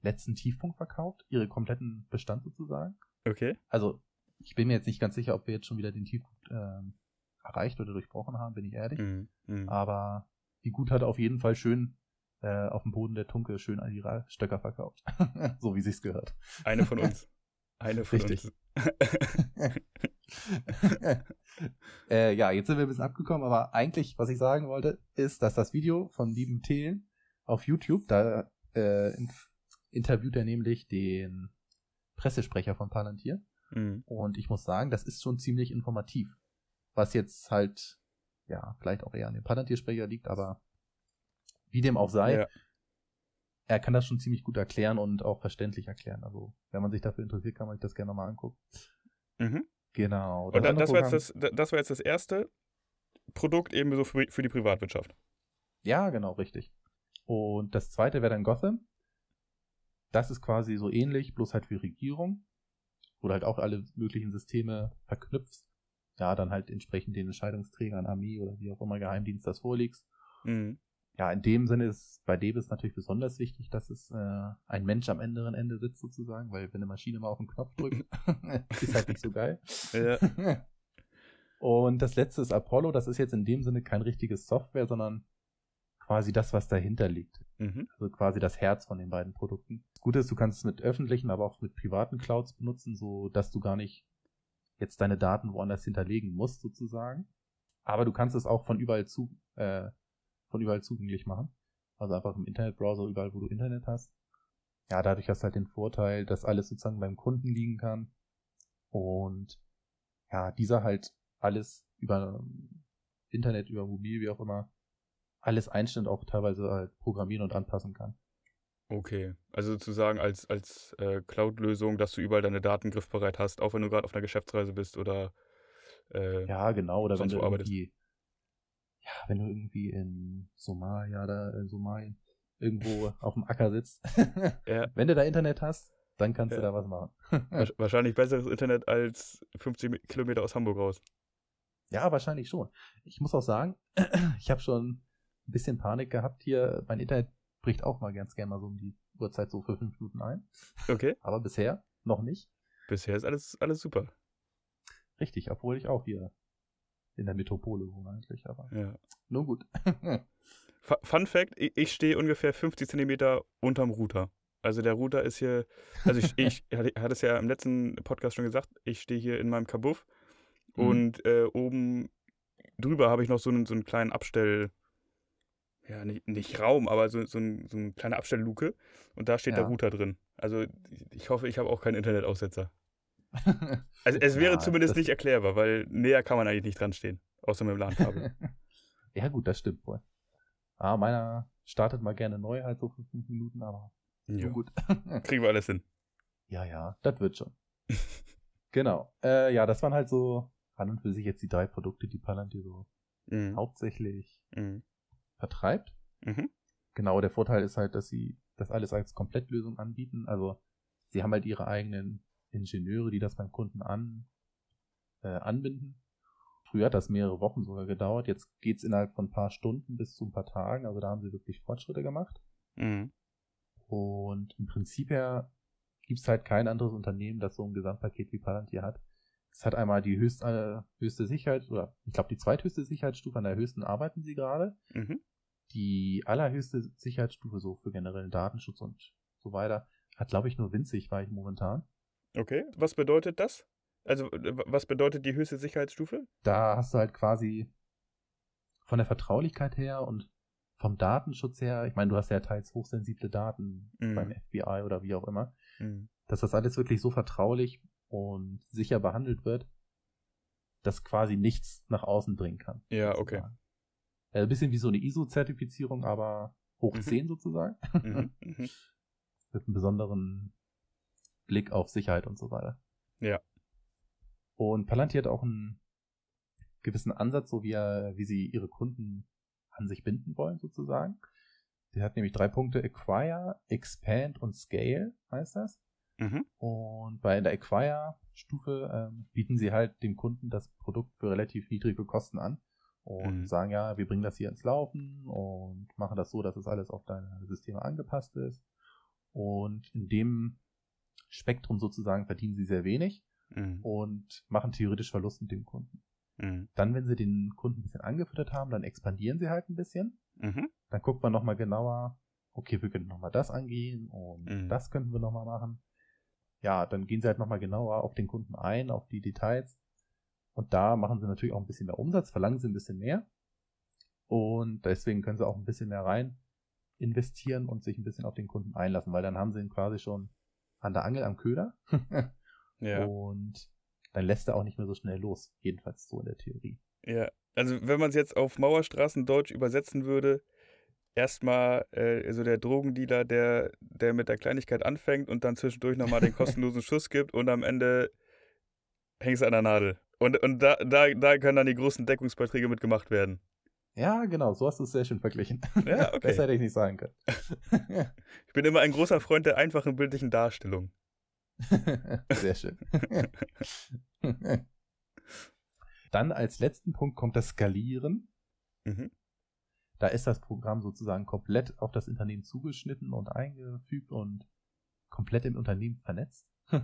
letzten Tiefpunkt verkauft, ihre kompletten Bestand sozusagen. Okay. Also, ich bin mir jetzt nicht ganz sicher, ob wir jetzt schon wieder den Tiefpunkt ähm, erreicht oder durchbrochen haben, bin ich ehrlich. Mm, mm. Aber die Gut hat auf jeden Fall schön äh, auf dem Boden der Tunke schön an ihre Stöcker verkauft. so wie sich's gehört. Eine von uns. Eine von Richtig. uns. äh, ja, jetzt sind wir ein bisschen abgekommen, aber eigentlich, was ich sagen wollte, ist, dass das Video von lieben Thelen auf YouTube, da äh, interviewt er nämlich den Pressesprecher von Palantir. Mhm. Und ich muss sagen, das ist schon ziemlich informativ. Was jetzt halt, ja, vielleicht auch eher an dem Palantir-Sprecher liegt, aber wie dem auch sei, ja. er kann das schon ziemlich gut erklären und auch verständlich erklären. Also, wenn man sich dafür interessiert, kann man sich das gerne mal angucken. Mhm. Genau. Das und das, war jetzt das, das war jetzt das erste Produkt eben so für, für die Privatwirtschaft. Ja, genau, richtig. Und das zweite wäre dann Gotham. Das ist quasi so ähnlich, bloß halt für Regierung. Oder halt auch alle möglichen Systeme verknüpft. Ja, dann halt entsprechend den Entscheidungsträgern, Armee oder wie auch immer Geheimdienst das vorlegst. Mhm. Ja, in dem Sinne ist bei Debis natürlich besonders wichtig, dass es äh, ein Mensch am anderen Ende sitzt sozusagen, weil wenn eine Maschine mal auf den Knopf drückt, ist halt nicht so geil. Ja. Und das letzte ist Apollo, das ist jetzt in dem Sinne kein richtiges Software, sondern quasi das, was dahinter liegt. Mhm. Also quasi das Herz von den beiden Produkten. Das Gute ist, du kannst es mit öffentlichen, aber auch mit privaten Clouds benutzen, so dass du gar nicht jetzt deine Daten woanders hinterlegen musst, sozusagen. Aber du kannst es auch von überall zu, äh, von überall zugänglich machen. Also einfach im Internetbrowser, überall, wo du Internet hast. Ja, dadurch hast du halt den Vorteil, dass alles sozusagen beim Kunden liegen kann. Und ja, dieser halt alles über Internet, über Mobil, wie auch immer, alles einstellen, auch teilweise halt programmieren und anpassen kann. Okay, also sozusagen als, als äh, Cloud-Lösung, dass du überall deine Daten griffbereit hast, auch wenn du gerade auf einer Geschäftsreise bist oder äh, Ja, genau, oder wenn du irgendwie ja, wenn du irgendwie in Somalia oder in Somalien irgendwo auf dem Acker sitzt, ja. wenn du da Internet hast, dann kannst ja. du da was machen. wahrscheinlich besseres Internet als 50 Kilometer aus Hamburg raus. Ja, wahrscheinlich schon. Ich muss auch sagen, ich habe schon ein bisschen Panik gehabt hier. Mein Internet bricht auch mal ganz gerne mal so um die Uhrzeit so für fünf Minuten ein. Okay. Aber bisher noch nicht. Bisher ist alles, alles super. Richtig, obwohl ich auch hier in der Metropole wohne eigentlich, aber Ja. nur gut. Fu- Fun Fact: Ich, stehe ungefähr 50 Zentimeter unterm Router. Also der Router ist hier, also ich, ich hatte hatte es ja im letzten Podcast schon gesagt, ich stehe hier in meinem Kabuff Mhm. und äh, oben drüber habe ich noch so einen, so einen kleinen Abstell, ja, nicht, nicht Raum, aber so, so, ein, so eine kleine Abstellluke und da steht der Ja. Router drin. Also ich hoffe, ich habe auch keinen Internetaussetzer. Also es wäre Ja, zumindest nicht erklärbar, weil näher kann man eigentlich nicht dran stehen, außer mit dem LAN-Kabel. ja, gut, das stimmt wohl. Ah, meiner startet mal gerne neu, halt so für fünf Minuten, aber ja. gut. Kriegen wir alles hin. ja, ja, das wird schon. genau. Äh, ja, das waren halt so an und für sich jetzt die drei Produkte, die Palantir so Mhm. hauptsächlich Mhm. Vertreibt. Mhm. Genau, der Vorteil ist halt, dass sie das alles als Komplettlösung anbieten. Also sie haben halt ihre eigenen Ingenieure, die das beim Kunden an, äh, anbinden. Früher hat das mehrere Wochen sogar gedauert. Jetzt geht's innerhalb von ein paar Stunden bis zu ein paar Tagen. Also da haben sie wirklich Fortschritte gemacht. Mhm. Und im Prinzip her gibt's halt kein anderes Unternehmen, das so ein Gesamtpaket wie Palantir hat. Es hat einmal die höchst, äh, höchste Sicherheit, oder ich glaube die zweithöchste Sicherheitsstufe, an der höchsten arbeiten sie gerade. Mhm. Die allerhöchste Sicherheitsstufe so für generellen Datenschutz und so weiter hat, glaube ich, nur winzig, war ich momentan. Okay, was bedeutet das? Also, äh, was bedeutet die höchste Sicherheitsstufe? Da hast du halt quasi von der Vertraulichkeit her und vom Datenschutz her, ich meine, du hast ja teils hochsensible Daten Mhm. beim FBI oder wie auch immer, Mhm. dass das alles wirklich so vertraulich und sicher behandelt wird, dass quasi nichts nach außen dringen kann. Ja, okay. sozusagen. Äh, Ein bisschen wie so eine ISO-Zertifizierung, aber hoch Mhm. 10 sozusagen. Mhm. Mhm. Mit einem besonderen Blick auf Sicherheit und so weiter. Ja. Und Palantir hat auch einen gewissen Ansatz, so wie, er, wie sie ihre Kunden an sich binden wollen, sozusagen. Der hat nämlich drei Punkte: Acquire, Expand und Scale, heißt das. Mhm. Und bei der Acquire-Stufe ähm, bieten sie halt dem Kunden das Produkt für relativ niedrige Kosten an und Mhm. sagen, ja, wir bringen das hier ins Laufen und machen das so, dass es alles auf deine Systeme angepasst ist. Und in dem Spektrum sozusagen verdienen sie sehr wenig Mhm. und machen theoretisch Verlust mit dem Kunden. Mhm. Dann, wenn sie den Kunden ein bisschen angefüttert haben, dann expandieren sie halt ein bisschen. Mhm. Dann guckt man nochmal genauer, okay, wir könnten nochmal das angehen und Mhm. das könnten wir nochmal machen. Ja, dann gehen sie halt nochmal genauer auf den Kunden ein, auf die Details. Und da machen sie natürlich auch ein bisschen mehr Umsatz, verlangen sie ein bisschen mehr. Und deswegen können sie auch ein bisschen mehr rein investieren und sich ein bisschen auf den Kunden einlassen, weil dann haben sie ihn quasi schon an der Angel am Köder. Ja. Und dann lässt er auch nicht mehr so schnell los. Jedenfalls so in der Theorie. Ja. Also, wenn man es jetzt auf Mauerstraßen Deutsch übersetzen würde, erstmal äh, so der Drogendealer, der, der mit der Kleinigkeit anfängt und dann zwischendurch nochmal den kostenlosen Schuss gibt und am Ende hängst du an der Nadel. Und, und da, da, da können dann die großen Deckungsbeiträge mitgemacht werden. Ja, genau, so hast du es sehr schön verglichen. Ja, okay. Besser hätte ich nicht sagen können. Ich bin immer ein großer Freund der einfachen bildlichen Darstellung. Sehr schön. Dann als letzten Punkt kommt das Skalieren. Mhm. Da ist das Programm sozusagen komplett auf das Unternehmen zugeschnitten und eingefügt und komplett im Unternehmen vernetzt. das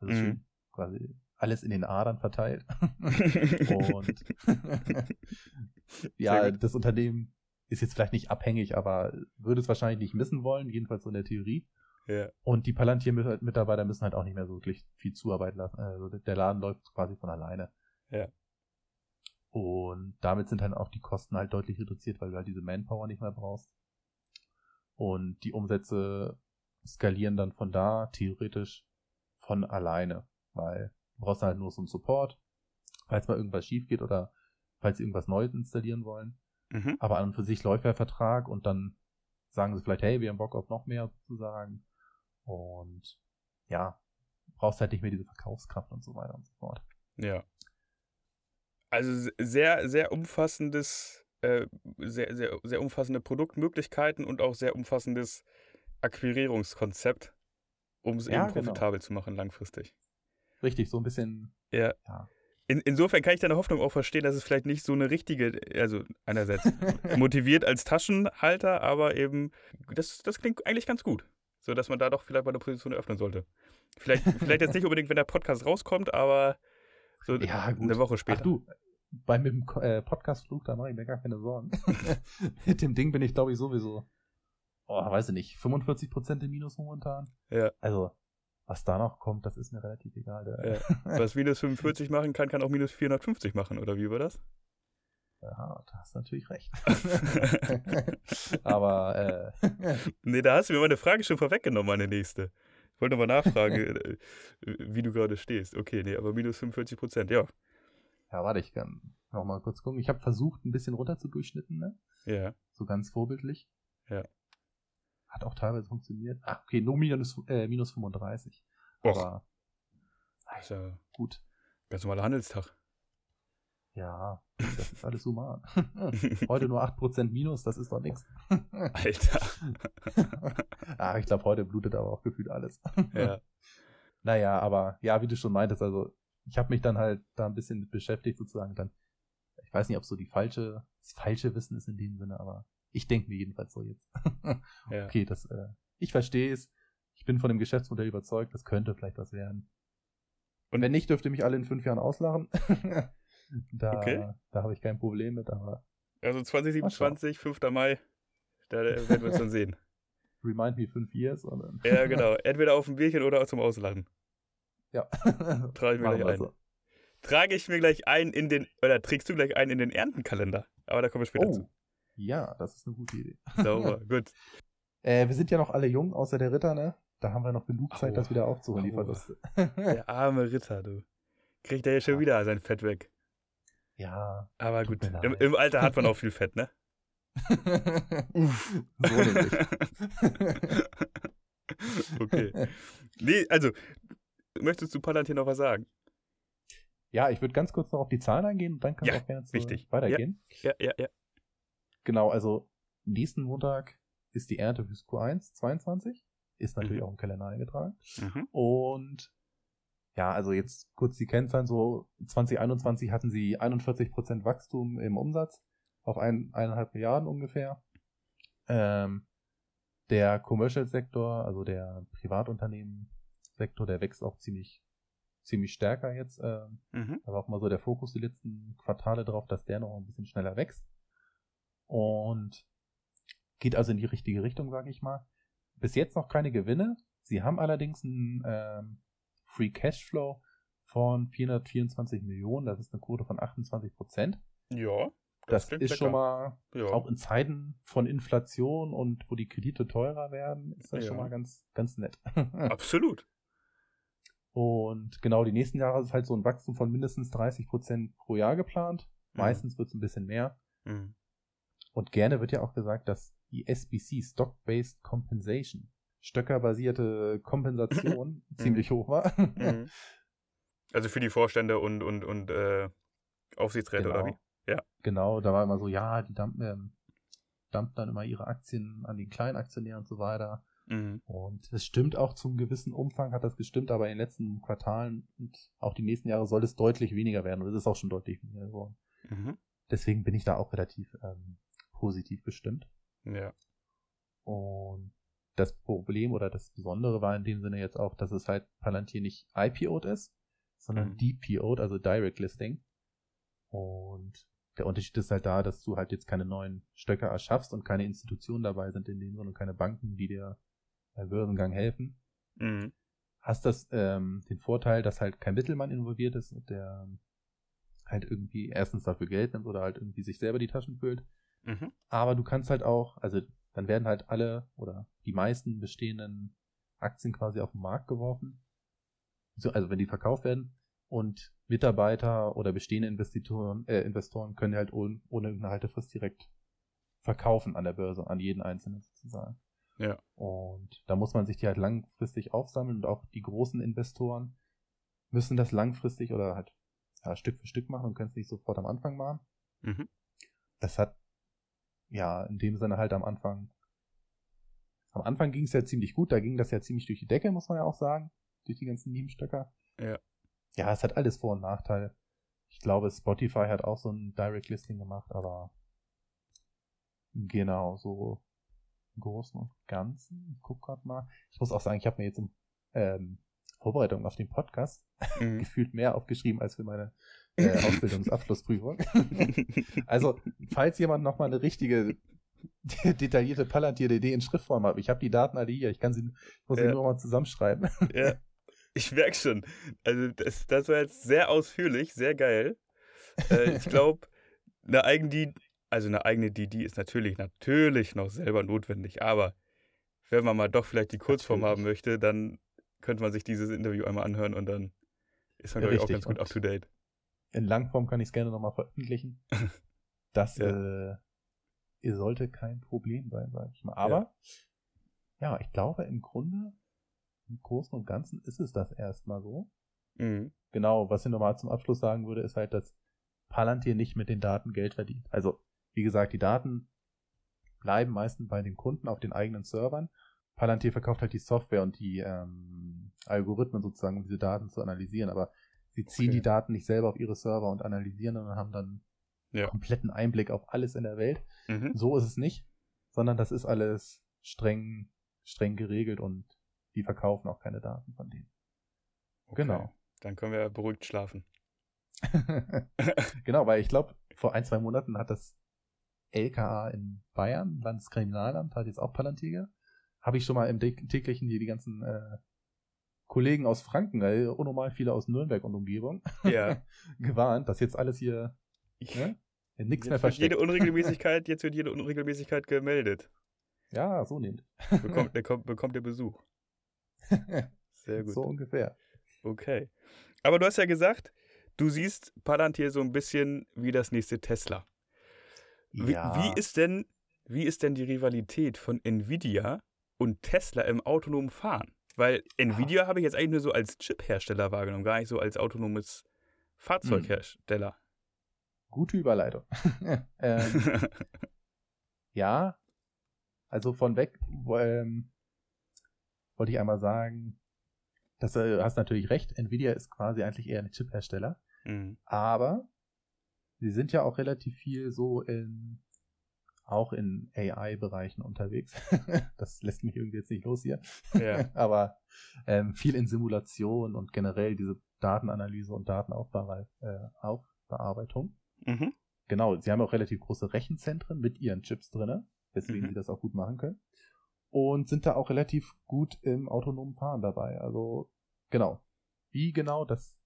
ist Mhm. schön. Quasi alles in den Adern verteilt. und ja, das Unternehmen ist jetzt vielleicht nicht abhängig, aber würde es wahrscheinlich nicht missen wollen, jedenfalls so in der Theorie. Ja. Und die Palantir-Mitarbeiter müssen halt auch nicht mehr so wirklich viel Zuarbeit lassen. Also der Laden läuft quasi von alleine. Ja. Und damit sind dann auch die Kosten halt deutlich reduziert, weil du halt diese Manpower nicht mehr brauchst. Und die Umsätze skalieren dann von da theoretisch von alleine, weil du brauchst halt nur so einen Support, falls mal irgendwas schief geht oder falls sie irgendwas Neues installieren wollen. Mhm. Aber an und für sich läuft der Vertrag und dann sagen sie vielleicht, hey, wir haben Bock auf noch mehr sozusagen. Und ja, brauchst halt nicht mehr diese Verkaufskraft und so weiter und so fort. Ja. Also se- sehr, sehr umfassendes, äh, sehr, sehr, sehr umfassende Produktmöglichkeiten und auch sehr umfassendes Akquirierungskonzept, um es Ja, eben genau. profitabel zu machen langfristig. Richtig, so ein bisschen, Ja. ja, in, insofern kann ich deine Hoffnung auch verstehen, dass es vielleicht nicht so eine richtige, also einerseits motiviert als Taschenhalter, aber eben, das, das klingt eigentlich ganz gut. So dass man da doch vielleicht mal eine Position eröffnen sollte. Vielleicht, vielleicht jetzt nicht unbedingt, wenn der Podcast rauskommt, aber so ja, eine Woche später. Ach du, bei mit dem äh, Podcast-Flug, da mache ich mir gar keine Sorgen. mit dem Ding bin ich, glaube ich, sowieso, oh, weiß ich nicht, 45% im Minus momentan. Ja. Also, was da noch kommt, das ist mir relativ egal. Ja. Was minus 45 machen kann, kann auch minus 450 machen, oder wie war das? Ja, da hast du natürlich recht. Aber, äh. nee, da hast du mir meine Frage schon vorweggenommen, meine nächste. Ich wollte nochmal nachfragen, äh, wie du gerade stehst. Okay, nee, aber minus 45 Prozent, ja. Ja, warte, ich kann nochmal kurz gucken. Ich habe versucht, ein bisschen runter zu durchschnitten, ne? Ja. So ganz vorbildlich. Ja. Hat auch teilweise funktioniert. Ach, okay, nur minus, äh, minus 35. Och. Aber ist ja gut. Ganz normaler Handelstag. Ja, das ist alles human. heute nur 8% Minus, das ist doch nichts. Alter. ah, ich glaube, heute blutet aber auch gefühlt alles. ja. Naja, aber ja, wie du schon meintest, also ich habe mich dann halt da ein bisschen mit beschäftigt, sozusagen dann. Ich weiß nicht, ob so die falsche, das falsche Wissen ist in dem Sinne, aber ich denke mir jedenfalls so jetzt. ja. Okay, das, äh, ich verstehe es. Ich bin von dem Geschäftsmodell überzeugt, das könnte vielleicht was werden. Und wenn nicht, dürfte mich alle in fünf Jahren auslachen. da okay. da habe ich kein Problem mit, aber. Also 2027, 5. Mai, da werden wir es dann sehen. Remind me fünf years. Oder? Ja, genau. Entweder auf ein Bierchen oder zum Auslachen. Ja. Trage ich mir gleich ein. So. Trage ich mir gleich ein in den, oder trägst du gleich ein in den Erntenkalender? Aber da kommen wir später oh. zu. Ja, das ist eine gute Idee. Sauber, gut. Äh, wir sind ja noch alle jung, außer der Ritter, ne? Da haben wir noch genug Zeit, oh, das wieder aufzuholen, die Verluste. der arme Ritter, du. Kriegt er ja schon ja. wieder sein Fett weg. Ja. Aber gut, im, im, Alter hat man auch viel Fett, ne? Uff. So nämlich. okay. Nee, also, möchtest du Palantir noch was sagen? Ja, ich würde ganz kurz noch auf die Zahlen eingehen und dann kann ja, auch gerne zu weitergehen. Ja, ja, ja. Genau, also nächsten Montag ist die Ernte fürs Q1 22. Ist natürlich mhm. auch im Kalender eingetragen. Mhm. Und ja, also jetzt kurz die Kennzahlen, so 2021 hatten sie 41% Wachstum im Umsatz auf ein, eineinhalb Milliarden ungefähr. Ähm, der Commercial-Sektor, also der Privatunternehmen-Sektor, der wächst auch ziemlich, ziemlich stärker jetzt. Ähm, mhm. Da war auch mal so der Fokus die letzten Quartale drauf, dass der noch ein bisschen schneller wächst. Und geht also in die richtige Richtung, sage ich mal. Bis jetzt noch keine Gewinne. Sie haben allerdings einen ähm, Free Cashflow von 424 Millionen. Das ist eine Quote von 28 Prozent. Ja. Das, das ist lecker. schon mal, ja. auch in Zeiten von Inflation und wo die Kredite teurer werden, ist das ja. schon mal ganz, ganz nett. Absolut. Und genau, die nächsten Jahre ist halt so ein Wachstum von mindestens 30 Prozent pro Jahr geplant. Mhm. Meistens wird es ein bisschen mehr. Mhm. Und gerne wird ja auch gesagt, dass die SBC, Stock-Based Compensation, stöckerbasierte Kompensation, ziemlich hoch war. Mhm. Also für die Vorstände und, und, und äh, Aufsichtsräte genau. oder wie? Ja. Genau, da war immer so, ja, die dumpen, ähm, dumpen dann immer ihre Aktien an den kleinen Aktionär und so weiter. Mhm. Und es stimmt auch zum gewissen Umfang, hat das gestimmt, aber in den letzten Quartalen und auch die nächsten Jahre soll es deutlich weniger werden. Und es ist auch schon deutlich weniger geworden. Mhm. Deswegen bin ich da auch relativ ähm, positiv bestimmt. Ja. Und das Problem oder das Besondere war in dem Sinne jetzt auch, dass es halt Palantir nicht IPO'd ist, sondern mhm. DPO'd, also Direct Listing. Und der Unterschied ist halt da, dass du halt jetzt keine neuen Stöcker erschaffst und keine Institutionen dabei sind in dem Sinne und keine Banken, die dir beim Börsengang helfen. Mhm. Hast das ähm, den Vorteil, dass halt kein Mittelmann involviert ist und der halt irgendwie erstens dafür Geld nimmt oder halt irgendwie sich selber die Taschen füllt. Mhm. Aber du kannst halt auch, also dann werden halt alle oder die meisten bestehenden Aktien quasi auf den Markt geworfen. So, also wenn die verkauft werden und Mitarbeiter oder bestehende Investitoren, äh, Investoren können halt ohne, ohne irgendeine Haltefrist direkt verkaufen an der Börse, an jeden einzelnen sozusagen. Ja. Und da muss man sich die halt langfristig aufsammeln und auch die großen Investoren müssen das langfristig oder halt ja, Stück für Stück machen und können es nicht sofort am Anfang machen. Mhm. Das hat ja in dem Sinne halt am Anfang. Am Anfang ging es ja ziemlich gut, da ging das ja ziemlich durch die Decke, muss man ja auch sagen, durch die ganzen Nebenstöcker. Ja. Ja, es hat alles Vor- und Nachteile. ich glaube, Spotify hat auch so ein Direct Listing gemacht, aber genau, so im Großen und Ganzen. Ich guck grad mal. Ich muss auch sagen, ich habe mir jetzt im ähm, Vorbereitung auf den Podcast mhm. gefühlt mehr aufgeschrieben als für meine äh, Ausbildungsabschlussprüfung. also, falls jemand nochmal eine richtige detaillierte Palantir-DD in Schriftform hat, ich habe die Daten alle hier, ich kann sie, ich muss ja. sie nur mal zusammenschreiben. ja, ich merke schon. Also, das, das war jetzt sehr ausführlich, sehr geil. Äh, ich glaube, eine eigene, also eine eigene DD ist natürlich, natürlich noch selber notwendig, aber wenn man mal doch vielleicht die Kurzform natürlich. haben möchte, dann könnte man sich dieses Interview einmal anhören und dann ist man, glaube ich, auch ganz gut up to date. In Langform kann ich es gerne nochmal veröffentlichen. Das ja. äh, sollte kein Problem sein, sage ich mal. Aber ja. ja. ich glaube, im Grunde, im Großen und Ganzen ist es das erstmal so. Mhm. Genau, was ich nochmal zum Abschluss sagen würde, ist halt, dass Palantir nicht mit den Daten Geld verdient. Also, wie gesagt, die Daten bleiben meistens bei den Kunden auf den eigenen Servern Palantir verkauft halt die Software und die ähm, Algorithmen sozusagen, um diese Daten zu analysieren, aber sie ziehen okay. die Daten nicht selber auf ihre Server und analysieren und haben dann ja. kompletten Einblick auf alles in der Welt. Mhm. So ist es nicht, sondern das ist alles streng, streng geregelt und die verkaufen auch keine Daten von denen. Okay. Genau. Dann können wir beruhigt schlafen. genau, weil ich glaube, vor ein, zwei Monaten hat das LKA in Bayern, Landeskriminalamt, hat jetzt auch Palantir habe ich schon mal im täglichen hier die ganzen äh, Kollegen aus Franken, äh, unnormal viele aus Nürnberg und Umgebung, ja. gewarnt, dass jetzt alles hier ne, nichts mehr versteckt. Jede Unregelmäßigkeit, jetzt wird jede Unregelmäßigkeit gemeldet. Ja, so nimmt. Bekommt, der, kommt, bekommt der Besuch. Sehr gut. So ungefähr. Okay. Aber du hast ja gesagt, du siehst Palantir so ein bisschen wie das nächste Tesla. Wie, ja. wie, ist denn, wie ist denn die Rivalität von Nvidia und Tesla im autonomen Fahren. Weil Nvidia ah. habe ich jetzt eigentlich nur so als Chip-Hersteller wahrgenommen, gar nicht so als autonomes Fahrzeughersteller. Hm. Gute Überleitung. ähm, ja, also von weg ähm, wollte ich einmal sagen, dass äh, du hast natürlich recht, Nvidia ist quasi eigentlich eher ein Chip-Hersteller. Mhm. Aber sie sind ja auch relativ viel so in auch in AI-Bereichen unterwegs. das lässt mich irgendwie jetzt nicht los hier. Ja. Aber ähm, viel in Simulation und generell diese Datenanalyse und Datenaufbearbeitung. Äh, mhm. Genau, sie haben auch relativ große Rechenzentren mit ihren Chips drin, weswegen mhm. sie das auch gut machen können. Und sind da auch relativ gut im autonomen Fahren dabei. Also, genau. Wie genau, das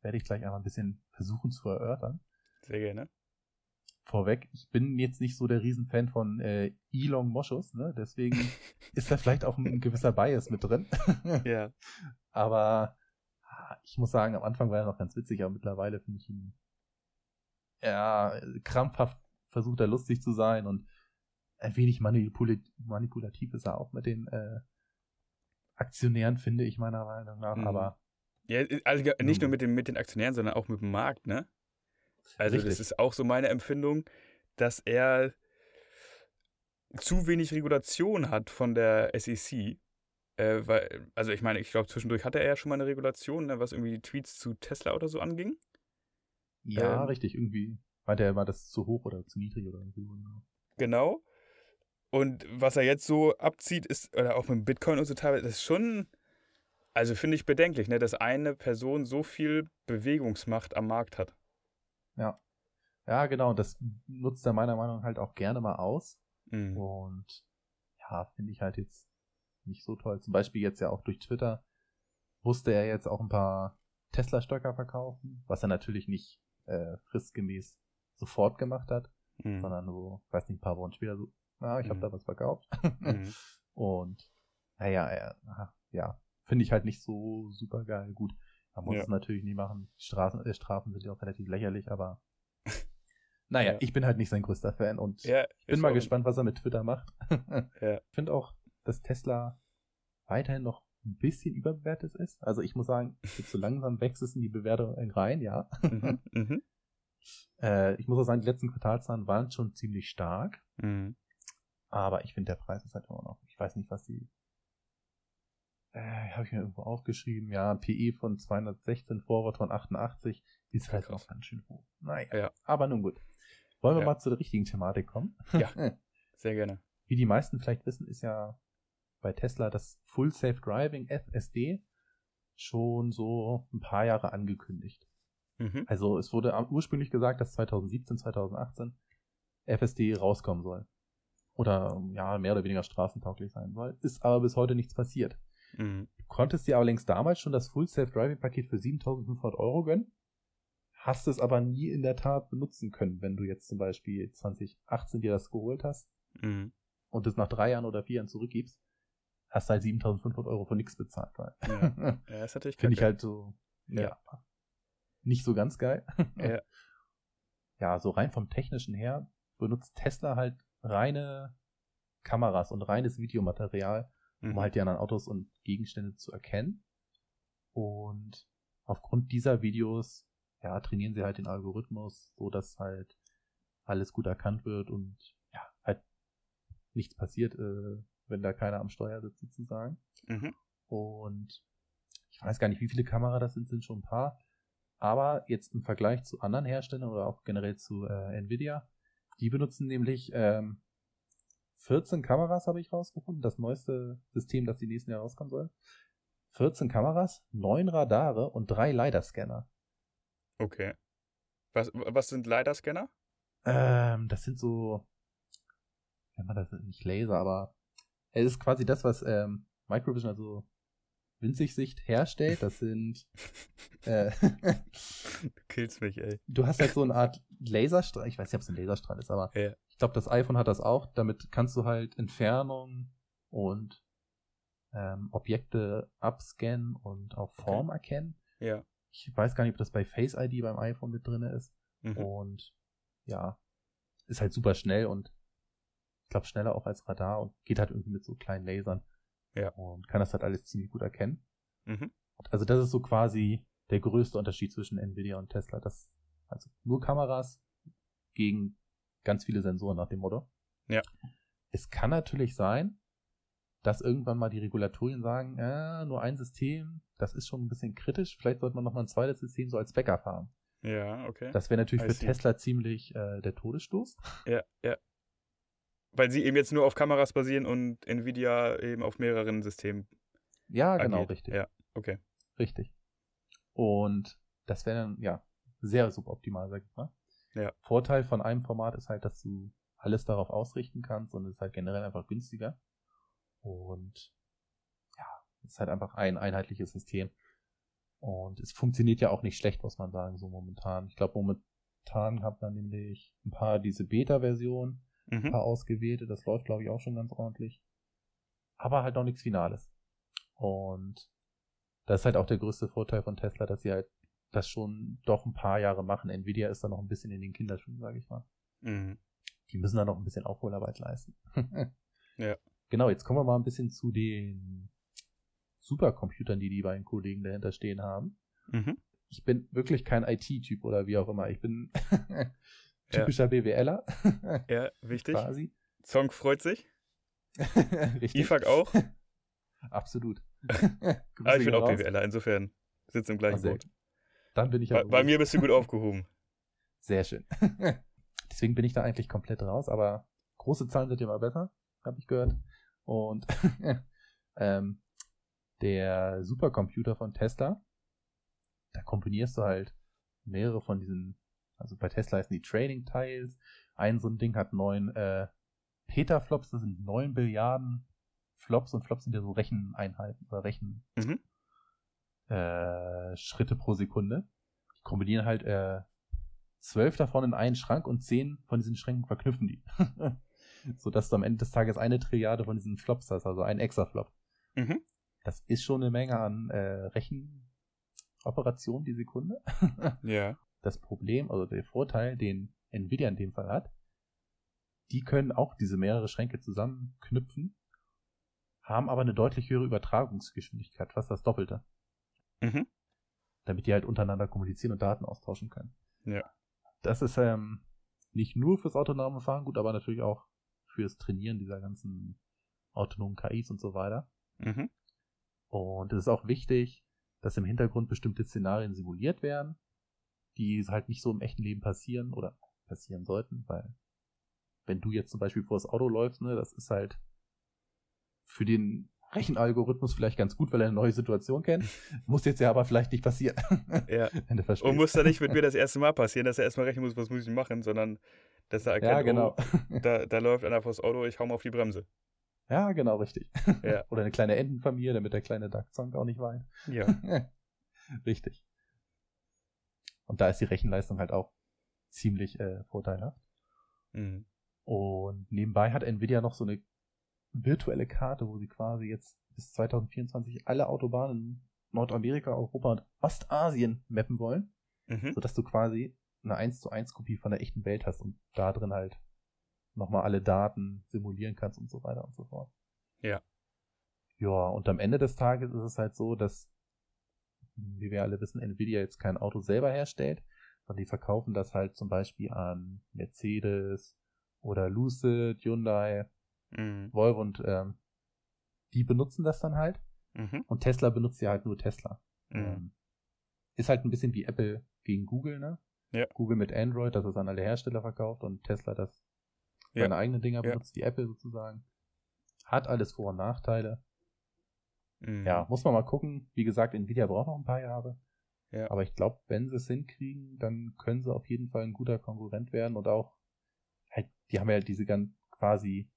werde ich gleich einmal ein bisschen versuchen zu erörtern. Sehr gerne vorweg, ich bin jetzt nicht so der Riesenfan von äh, Elon Moschus, ne? deswegen ist da vielleicht auch ein gewisser Bias mit drin. ja. Aber ah, ich muss sagen, am Anfang war er noch ganz witzig, aber mittlerweile finde ich ihn ja, krampfhaft versucht er lustig zu sein und ein wenig manipul manipulativ ist er auch mit den äh, Aktionären, finde ich meiner Meinung nach, mhm. aber ja, also nicht nur mit den, mit den Aktionären, sondern auch mit dem Markt, ne? Also Richtig. das ist auch so meine Empfindung, dass er zu wenig Regulation hat von der SEC. Äh, weil, also ich meine, ich glaube, zwischendurch hatte er ja schon mal eine Regulation, ne, was irgendwie die Tweets zu Tesla oder so anging. Ja, ähm, richtig, irgendwie. Meinte er, war das zu hoch oder zu niedrig oder irgendwie. Genau. genau. Und was er jetzt so abzieht, ist, oder auch mit Bitcoin und so teilweise, das ist schon, also finde ich bedenklich, ne, dass eine Person so viel Bewegungsmacht am Markt hat. Ja. Ja, genau. Das nutzt er meiner Meinung nach halt auch gerne mal aus. Mhm. Und ja, finde ich halt jetzt nicht so toll. Zum Beispiel jetzt ja auch durch Twitter musste er jetzt auch ein paar Tesla-Stöcker verkaufen, was er natürlich nicht äh, fristgemäß sofort gemacht hat, mhm. sondern so, weiß nicht, ein paar Wochen später so, ah, ich habe mhm. da was verkauft. Mhm. Und naja, äh, ja, finde ich halt nicht so super geil. Gut, man muss ja. es natürlich nie machen. Strafen, äh, Strafen sind ja auch relativ lächerlich, aber naja, ja. ich bin halt nicht sein größter Fan und ja, bin mal gespannt, was er mit Twitter macht. ja. Ich finde auch, dass Tesla weiterhin noch ein bisschen überbewertet ist. Also ich muss sagen, so langsam wächst es in die Bewertung rein, ja. Mhm, mhm. äh, ich muss auch sagen, die letzten Quartalzahlen waren schon ziemlich stark. Mhm. Aber ich finde, der Preis ist halt immer noch, ich weiß nicht, was die, äh, habe ich mir irgendwo aufgeschrieben, ja, PE von 216, Vorwort von 88, ist halt auch ganz schön hoch. Naja, ja. aber nun gut. Wollen wir ja. mal zur richtigen Thematik kommen? Ja, sehr gerne. Wie die meisten vielleicht wissen, ist ja bei Tesla das Full Safe Driving FSD schon so ein paar Jahre angekündigt. Mhm. Also es wurde ursprünglich gesagt, dass 2017, 2018 FSD rauskommen soll. Oder ja, mehr oder weniger straßentauglich sein soll. Ist aber bis heute nichts passiert. Mhm. Du konntest dir allerdings damals schon das Full Safe Driving Paket für 7500 Euro gönnen, hast es aber nie in der Tat benutzen können, wenn du jetzt zum Beispiel 2018 dir das geholt hast mhm. und es nach drei Jahren oder vier Jahren zurückgibst, hast du halt 7500 Euro für nichts bezahlt. Weil. Ja. ja, ist natürlich Finde ich halt so, ja. ja. nicht so ganz geil. Ja. ja, so rein vom technischen her benutzt Tesla halt reine Kameras und reines Videomaterial, um mhm. halt die anderen Autos und Gegenstände zu erkennen. Und aufgrund dieser Videos, ja, trainieren sie halt den Algorithmus, so dass halt alles gut erkannt wird und ja, halt nichts passiert, äh, wenn da keiner am Steuer sitzt sozusagen. Mhm. Und ich weiß gar nicht, wie viele Kameras das sind, sind schon ein paar. Aber jetzt im Vergleich zu anderen Herstellern oder auch generell zu äh, Nvidia, die benutzen nämlich ähm, 14 Kameras, habe ich rausgefunden. Das neueste System, das die nächsten Jahre rauskommen soll. 14 Kameras, 9 Radare und 3 LiDAR-Scanner. Okay. Was, was sind LiDAR-Scanner? Ähm, das sind so, ja, das sind nicht Laser, aber es ist quasi das, was ähm, Microvision, also Winzigsicht herstellt. Das sind. Äh, du killst mich, ey. Du hast halt so eine Art Laserstrahl. Ich weiß nicht, ob es ein Laserstrahl ist, aber ja. Ich glaube, das iPhone hat das auch. Damit kannst du halt Entfernung und ähm, Objekte abscannen und auch Form okay. erkennen. Ja. Ich weiß gar nicht, ob das bei Face ID beim iPhone mit drin ist. Mhm. Und ja, ist halt super schnell und ich glaube schneller auch als Radar und geht halt irgendwie mit so kleinen Lasern. Ja. Und kann das halt alles ziemlich gut erkennen. Mhm. Also das ist so quasi der größte Unterschied zwischen Nvidia und Tesla. Das, also nur Kameras gegen ganz viele Sensoren nach dem Motto. Ja. Es kann natürlich sein, dass irgendwann mal die Regulatorien sagen, äh, nur ein System, das ist schon ein bisschen kritisch. Vielleicht sollte man noch mal ein zweites System so als Backup haben. Ja, okay. Das wäre natürlich I für see. Tesla ziemlich äh, der Todesstoß. Ja, ja. Weil sie eben jetzt nur auf Kameras basieren und Nvidia eben auf mehreren Systemen. Ja, genau, agiert. richtig. Ja, okay. Richtig. Und das wäre dann, ja, sehr suboptimal, sag ich mal. Ja. Vorteil von einem Format ist halt, dass du alles darauf ausrichten kannst und es ist halt generell einfach günstiger. Und ja, es ist halt einfach ein einheitliches System. Und es funktioniert ja auch nicht schlecht, muss man sagen, so momentan. Ich glaube, momentan hat man nämlich ein paar diese Beta-Versionen Mhm. Ein paar ausgewählte, das läuft, glaube ich, auch schon ganz ordentlich. Aber halt noch nichts Finales. Und das ist halt auch der größte Vorteil von Tesla, dass sie halt das schon doch ein paar Jahre machen. Nvidia ist da noch ein bisschen in den Kinderschuhen, sage ich mal. Mhm. Die müssen da noch ein bisschen Aufholarbeit leisten. ja. Genau, jetzt kommen wir mal ein bisschen zu den Supercomputern, die die beiden Kollegen dahinter stehen haben. Mhm. Ich bin wirklich kein IT-Typ oder wie auch immer. Ich bin Typischer ja. BWLer. ja, wichtig. Quasi. Song freut sich. Richtig. IFAG auch. Absolut. ah, ich bin auch BWLer, insofern sitzt im gleichen Boot. Dann bin ich. Bei, bei mir bist du gut aufgehoben. Sehr schön. Deswegen bin ich da eigentlich komplett raus, aber große Zahlen sind immer besser, habe ich gehört. Und ähm, der Supercomputer von Tesla, da kombinierst du halt mehrere von diesen also bei Tesla heißen die Training Tiles. Ein so ein Ding hat neun äh, Petaflops, das sind neun Billiarden Flops und Flops sind ja so Recheneinheiten oder Rechen mhm. Äh, Schritte pro Sekunde. Die kombinieren halt äh, zwölf davon in einen Schrank und zehn von diesen Schränken verknüpfen die. so dass du am Ende des Tages eine Trilliarde von diesen Flops hast, also ein Exaflop. Mhm. Das ist schon eine Menge an äh, Rechenoperationen die Sekunde. ja das Problem, also der Vorteil, den Nvidia in dem Fall hat, die können auch diese mehrere Schränke zusammenknüpfen, haben aber eine deutlich höhere Übertragungsgeschwindigkeit, fast das Doppelte. Mhm. Damit die halt untereinander kommunizieren und Daten austauschen können. Ja. Das ist ähm, nicht nur fürs autonome Fahren gut, aber natürlich auch fürs Trainieren dieser ganzen autonomen KIs und so weiter. Mhm. Und es ist auch wichtig, dass im Hintergrund bestimmte Szenarien simuliert werden, die halt nicht so im echten Leben passieren oder passieren sollten, weil wenn du jetzt zum Beispiel vor das Auto läufst, ne, das ist halt für den Rechenalgorithmus vielleicht ganz gut, weil er eine neue Situation kennt. Muss jetzt ja aber vielleicht nicht passieren. Ja. Und muss da nicht mit mir das erste Mal passieren, dass er erstmal rechnen muss, was muss ich machen, sondern dass er erkennt, ja, genau. oh, da, da läuft einer vors Auto, ich hau mal auf die Bremse. Ja, genau, richtig. Ja. Oder eine kleine Entenfamilie, damit der kleine Duckzonk auch nicht weint. Ja. richtig. Und da ist die Rechenleistung halt auch ziemlich äh, vorteilhaft. Mhm. Und nebenbei hat Nvidia noch so eine virtuelle Karte, wo sie quasi jetzt bis 2024 alle Autobahnen in Nordamerika, Europa und Ostasien mappen wollen, mhm. sodass du quasi eine 1 zu 1 Kopie von der echten Welt hast und da drin halt nochmal alle Daten simulieren kannst und so weiter und so fort. Ja. Ja, und am Ende des Tages ist es halt so, dass, wie wir alle wissen, Nvidia jetzt kein Auto selber herstellt, sondern die verkaufen das halt zum Beispiel an Mercedes oder Lucid, Hyundai, mhm. Volvo und ähm, die benutzen das dann halt. Mhm. Und Tesla benutzt ja halt nur Tesla. Mhm. Ähm, ist halt ein bisschen wie Apple gegen Google, ne? Ja. Google mit Android, das es an alle Hersteller verkauft und Tesla das Ja. seine eigenen Dinger Ja. benutzt, wie Apple sozusagen. Hat alles Vor- und Nachteile. Mhm. Ja, muss man mal gucken. Wie gesagt, Nvidia braucht noch ein paar Jahre. Ja. Aber ich glaube, wenn sie es hinkriegen, dann können sie auf jeden Fall ein guter Konkurrent werden und auch halt, die haben ja diese ganz quasi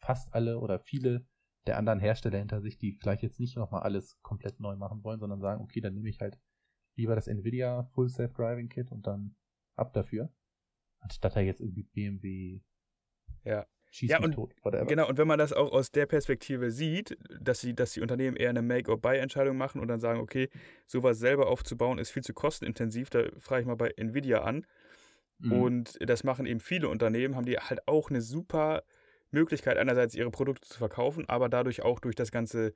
fast alle oder viele der anderen Hersteller hinter sich, die vielleicht jetzt nicht nochmal alles komplett neu machen wollen, sondern sagen, okay, dann nehme ich halt lieber das Nvidia Full Self Driving Kit und dann ab dafür. Anstatt da jetzt irgendwie BMW Ja. schießt Ja, und tot, whatever. Genau, und wenn man das auch aus der Perspektive sieht, dass, sie, dass die Unternehmen eher eine Make-or-Buy-Entscheidung machen und dann sagen, okay, sowas selber aufzubauen ist viel zu kostenintensiv, da frage ich mal bei Nvidia an. Mhm. Und das machen eben viele Unternehmen, haben die halt auch eine super Möglichkeit, einerseits ihre Produkte zu verkaufen, aber dadurch auch durch das Ganze,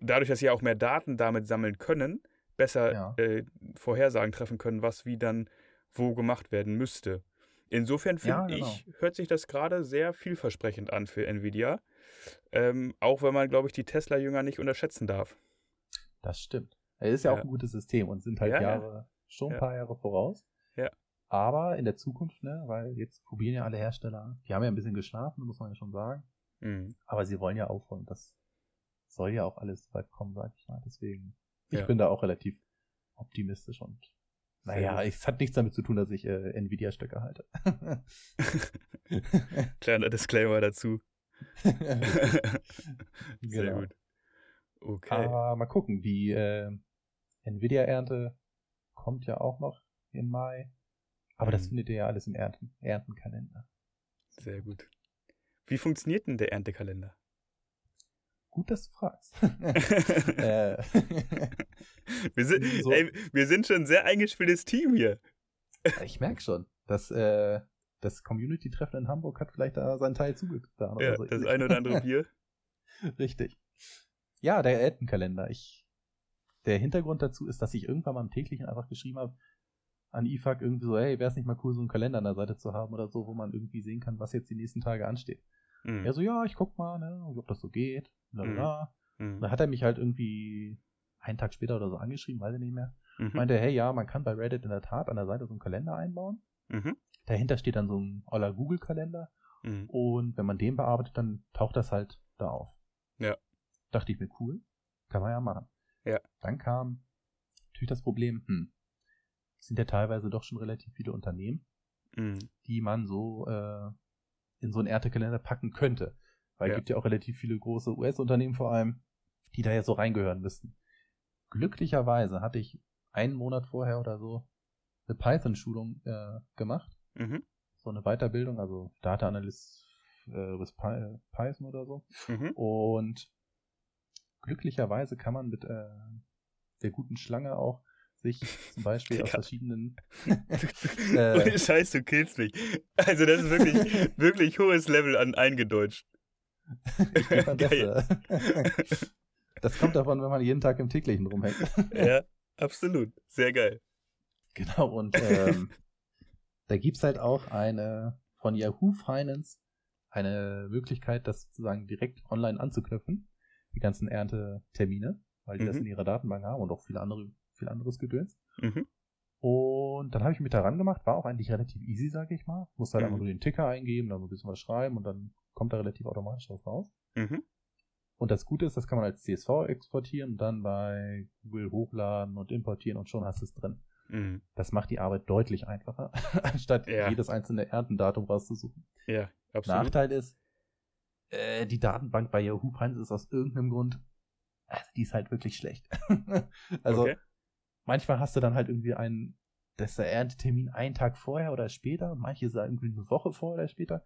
dadurch, dass sie auch mehr Daten damit sammeln können, besser Ja. äh, Vorhersagen treffen können, was wie dann wo gemacht werden müsste. Insofern finde Ja, genau. ich, hört sich das gerade sehr vielversprechend an für Nvidia. Ähm, auch wenn man, glaube ich, die Tesla-Jünger nicht unterschätzen darf. Das stimmt. Es ist ja, auch Ja. ein gutes System und sind halt Ja, ja. Jahre, schon ein paar Jahre voraus. Aber in der Zukunft, ne, weil jetzt probieren ja alle Hersteller, die haben ja ein bisschen geschlafen, muss man ja schon sagen. Mhm. Aber sie wollen ja aufholen. Das soll ja auch alles weit kommen, sag ich mal. Deswegen, ich Ja. bin da auch relativ optimistisch und naja, es hat nichts damit zu tun, dass ich äh, Nvidia-Stöcke halte. Kleiner Disclaimer dazu. Sehr Genau. gut. Okay. Aber mal gucken, die äh, Nvidia-Ernte kommt ja auch noch im Mai. Aber das Mhm. findet ihr ja alles im Ernten Erntenkalender. Sehr gut. Wie funktioniert denn der Erntekalender? Gut, dass du fragst. äh, Wir sind, So. ey, wir sind schon ein sehr eingespieltes Team hier. ich merke schon, dass äh, das Community-Treffen in Hamburg hat vielleicht da seinen Teil zugetan. Ja, so das ein oder andere Bier. Richtig. Ja, der Erntenkalender. Ich, der Hintergrund dazu ist, dass ich irgendwann mal im täglichen einfach geschrieben habe an IFAC irgendwie so, hey, wäre es nicht mal cool, so einen Kalender an der Seite zu haben oder so, wo man irgendwie sehen kann, was jetzt die nächsten Tage ansteht. Mhm. Er so, ja, ich guck mal, ne, ob das so geht. Bla, bla, Mhm. Mhm. Dann hat er mich halt irgendwie einen Tag später oder so angeschrieben, weiß ich nicht mehr. Mhm. Meinte, hey, ja, man kann bei Reddit in der Tat an der Seite so einen Kalender einbauen. Mhm. Dahinter steht dann so ein oller Google-Kalender. Mhm. Und wenn man den bearbeitet, dann taucht das halt da auf. Ja. Dachte ich mir, cool, kann man ja machen. Ja. Dann kam natürlich das Problem, hm, sind ja teilweise doch schon relativ viele Unternehmen, Mhm. die man so äh, in so einen Erntekalender packen könnte. Weil Ja. es gibt ja auch relativ viele große US-Unternehmen vor allem, die da jetzt so reingehören müssten. Glücklicherweise hatte ich einen Monat vorher oder so eine Python-Schulung äh, gemacht. Mhm. So eine Weiterbildung, also Data Analyst äh, with Py Python oder so. Mhm. Und glücklicherweise kann man mit äh, der guten Schlange auch sich zum Beispiel aus verschiedenen äh, Scheiß, du killst mich. Also das ist wirklich, wirklich hohes Level an eingedeutscht. ich Geil. Bestes. Das kommt davon, wenn man jeden Tag im täglichen rumhängt. Ja, absolut. Sehr geil. Genau, und ähm, da gibt's halt auch eine von Yahoo Finance eine Möglichkeit, das sozusagen direkt online anzuknüpfen, die ganzen Erntetermine. weil die mhm. das in ihrer Datenbank haben und auch viele andere, viel anderes Gedöns. Mhm. Und dann habe ich mich da ran gemacht, war auch eigentlich relativ easy, sage ich mal. Musste halt mhm. einfach nur den Ticker eingeben, dann ein bisschen was schreiben und dann kommt da relativ automatisch was raus. Mhm. Und das Gute ist, das kann man als CSV exportieren dann bei Google hochladen und importieren und schon hast du es drin. Mhm. Das macht die Arbeit deutlich einfacher, anstatt ja. jedes einzelne Erntendatum rauszusuchen. Ja, absolut. Nachteil ist, äh, die Datenbank bei Yahoo Finance ist aus irgendeinem Grund, also die ist halt wirklich schlecht. also okay. Manchmal hast du dann halt irgendwie einen, das ist der Erntetermin einen Tag vorher oder später, manche sagen irgendwie eine Woche vorher oder später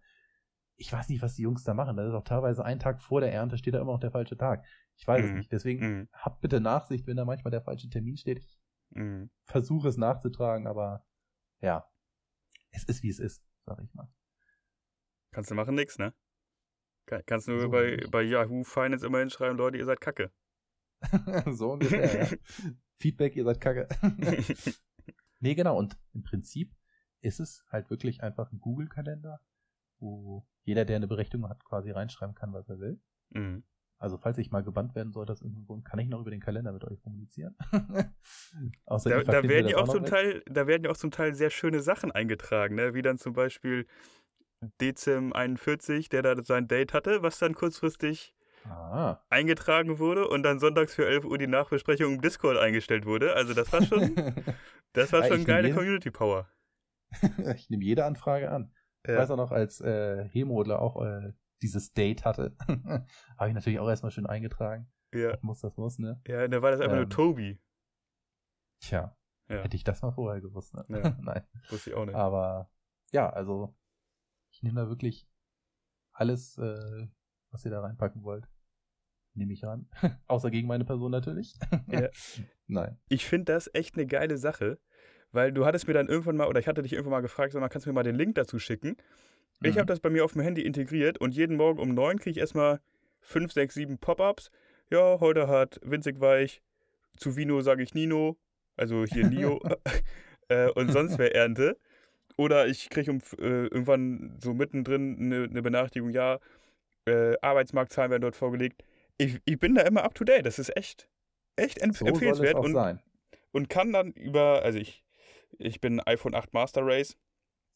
ich weiß nicht, was die Jungs da machen. Das ist auch teilweise ein Tag vor der Ernte steht da immer noch der falsche Tag. Ich weiß mm. es mhm. nicht. Deswegen mm. habt bitte Nachsicht, wenn da manchmal der falsche Termin steht. Ich mm. versuche es nachzutragen, aber ja, es ist wie es ist, sag ich mal. Kannst du machen nix, ne? Kann, kannst du so bei, bei Yahoo Finance immer hinschreiben, Leute, ihr seid kacke. so ungefähr, ja. Feedback, ihr seid kacke. nee, genau. Und im Prinzip ist es halt wirklich einfach ein Google-Kalender, wo jeder, der eine Berechtigung hat, quasi reinschreiben kann, was er will. Mhm. Also falls ich mal gebannt werden irgendwo, kann ich noch über den Kalender mit euch kommunizieren. Außer da, da werden ja auch zum Teil, da werden ja auch zum Teil sehr schöne Sachen eingetragen, ne? wie dann zum Beispiel Dezim 41, der da sein Date hatte, was dann kurzfristig ah. eingetragen wurde und dann sonntags für 11 Uhr die Nachbesprechung im Discord eingestellt wurde. Also das war schon, das war schon geile Community Power. ich nehme jede Anfrage an. Ja. Ich weiß auch noch, als äh, Hemodler auch äh, dieses Date hatte, habe ich natürlich auch erstmal schön eingetragen. Ja. Muss das muss, ne? Ja, da war das einfach ähm, nur Tobi. Tja, ja. hätte ich das mal vorher gewusst, ne? Ja. Nein. Wusste ich auch nicht. Aber ja, also ich nehme da wirklich alles, äh, was ihr da reinpacken wollt. Nehme ich ran. Außer gegen meine Person natürlich. ja. Nein. Ich finde das echt eine geile Sache, weil du hattest mir dann irgendwann mal, oder ich hatte dich irgendwann mal gefragt, sag mal, kannst du mir mal den Link dazu schicken? Mhm. Ich habe das bei mir auf dem Handy integriert und jeden Morgen um neun kriege ich erstmal fünf, sechs, sieben Pop-ups. Ja, heute hat winzig weich, zu Vino sage ich Nino, also hier Nio äh, und sonst wer Ernte. Oder ich kriege um, äh, irgendwann so mittendrin eine, eine Benachrichtigung, ja, äh, Arbeitsmarktzahlen werden dort vorgelegt. Ich, ich bin da immer up to date. Das ist echt, echt empf so empfehlenswert. und, sein. und kann dann über, also ich ich bin iPhone 8 Master Race,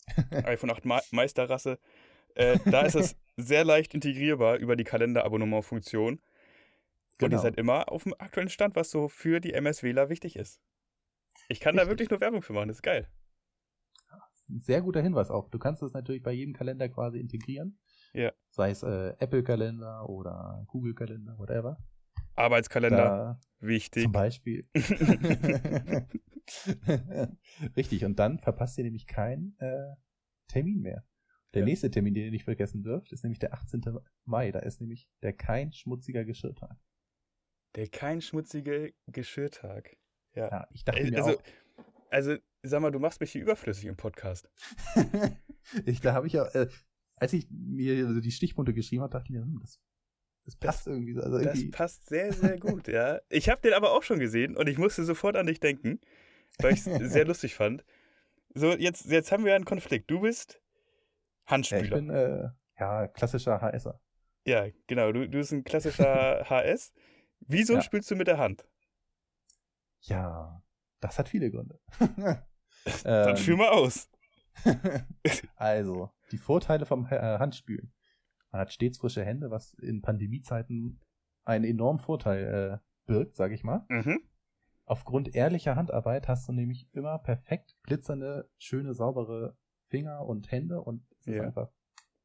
iPhone 8 Ma Meisterrasse. Äh, da ist es sehr leicht integrierbar über die Kalenderabonnement-Funktion. Genau. Und ihr seid immer auf dem aktuellen Stand, was so für die MSWler wichtig ist. Ich kann Richtig. da wirklich nur Werbung für machen, das ist geil. Sehr guter Hinweis auch. Du kannst es natürlich bei jedem Kalender quasi integrieren. Ja. Sei es äh, Apple-Kalender oder Google-Kalender, whatever. Arbeitskalender, da, wichtig. Zum Beispiel. Richtig, und dann verpasst ihr nämlich keinen äh, Termin mehr. Der ja. nächste Termin, den ihr nicht vergessen dürft, ist nämlich der 18. Mai. Da ist nämlich der kein schmutziger Geschirrtag. Der kein schmutziger Geschirrtag. Ja. ja ich dachte mir also, auch. Also, sag mal, du machst mich hier überflüssig im Podcast. ich, da habe ich ja, äh, als ich mir so die Stichpunkte geschrieben habe, dachte ich mir, hm, das das passt irgendwie so. Also irgendwie. Das passt sehr, sehr gut, ja. Ich habe den aber auch schon gesehen und ich musste sofort an dich denken, weil ich es sehr lustig fand. So, jetzt, jetzt haben wir einen Konflikt. Du bist Handspieler. Ja, ich bin, äh, ja, klassischer HSer. Ja, genau. Du, du bist ein klassischer HS. Wieso ja. spielst du mit der Hand? Ja, das hat viele Gründe. Dann ähm, führ mal aus. also, die Vorteile vom äh, Handspielen. Man hat stets frische Hände, was in Pandemiezeiten einen enormen Vorteil äh, birgt, sage ich mal. Mhm. Aufgrund ehrlicher Handarbeit hast du nämlich immer perfekt glitzernde, schöne, saubere Finger und Hände und es ist einfach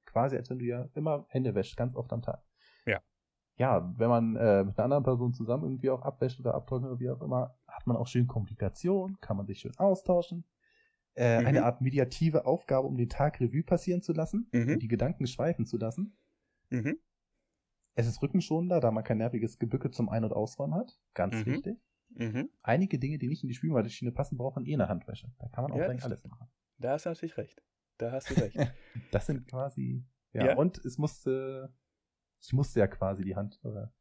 quasi, als wenn du ja immer Hände wäschst, ganz oft am Tag. Ja. Ja, wenn man äh, mit einer anderen Person zusammen irgendwie auch abwäscht oder abtrocknet oder wie auch immer, hat man auch schön Kommunikation, kann man sich schön austauschen. Äh, mhm. Eine Art mediative Aufgabe, um den Tag Revue passieren zu lassen, mhm. die Gedanken schweifen zu lassen. Mhm. Es ist rückenschonender, da man kein nerviges Gebücke zum Ein- und Ausräumen hat. Ganz mhm. wichtig. Mhm. Einige Dinge, die nicht in die Spülmaschine passen, brauchen eh eine Handwäsche. Da kann man auch ja, alles machen. Da hast du natürlich recht. Da hast du recht. das sind quasi. Ja, ja, und es musste. Ich musste ja quasi die Hand. Oder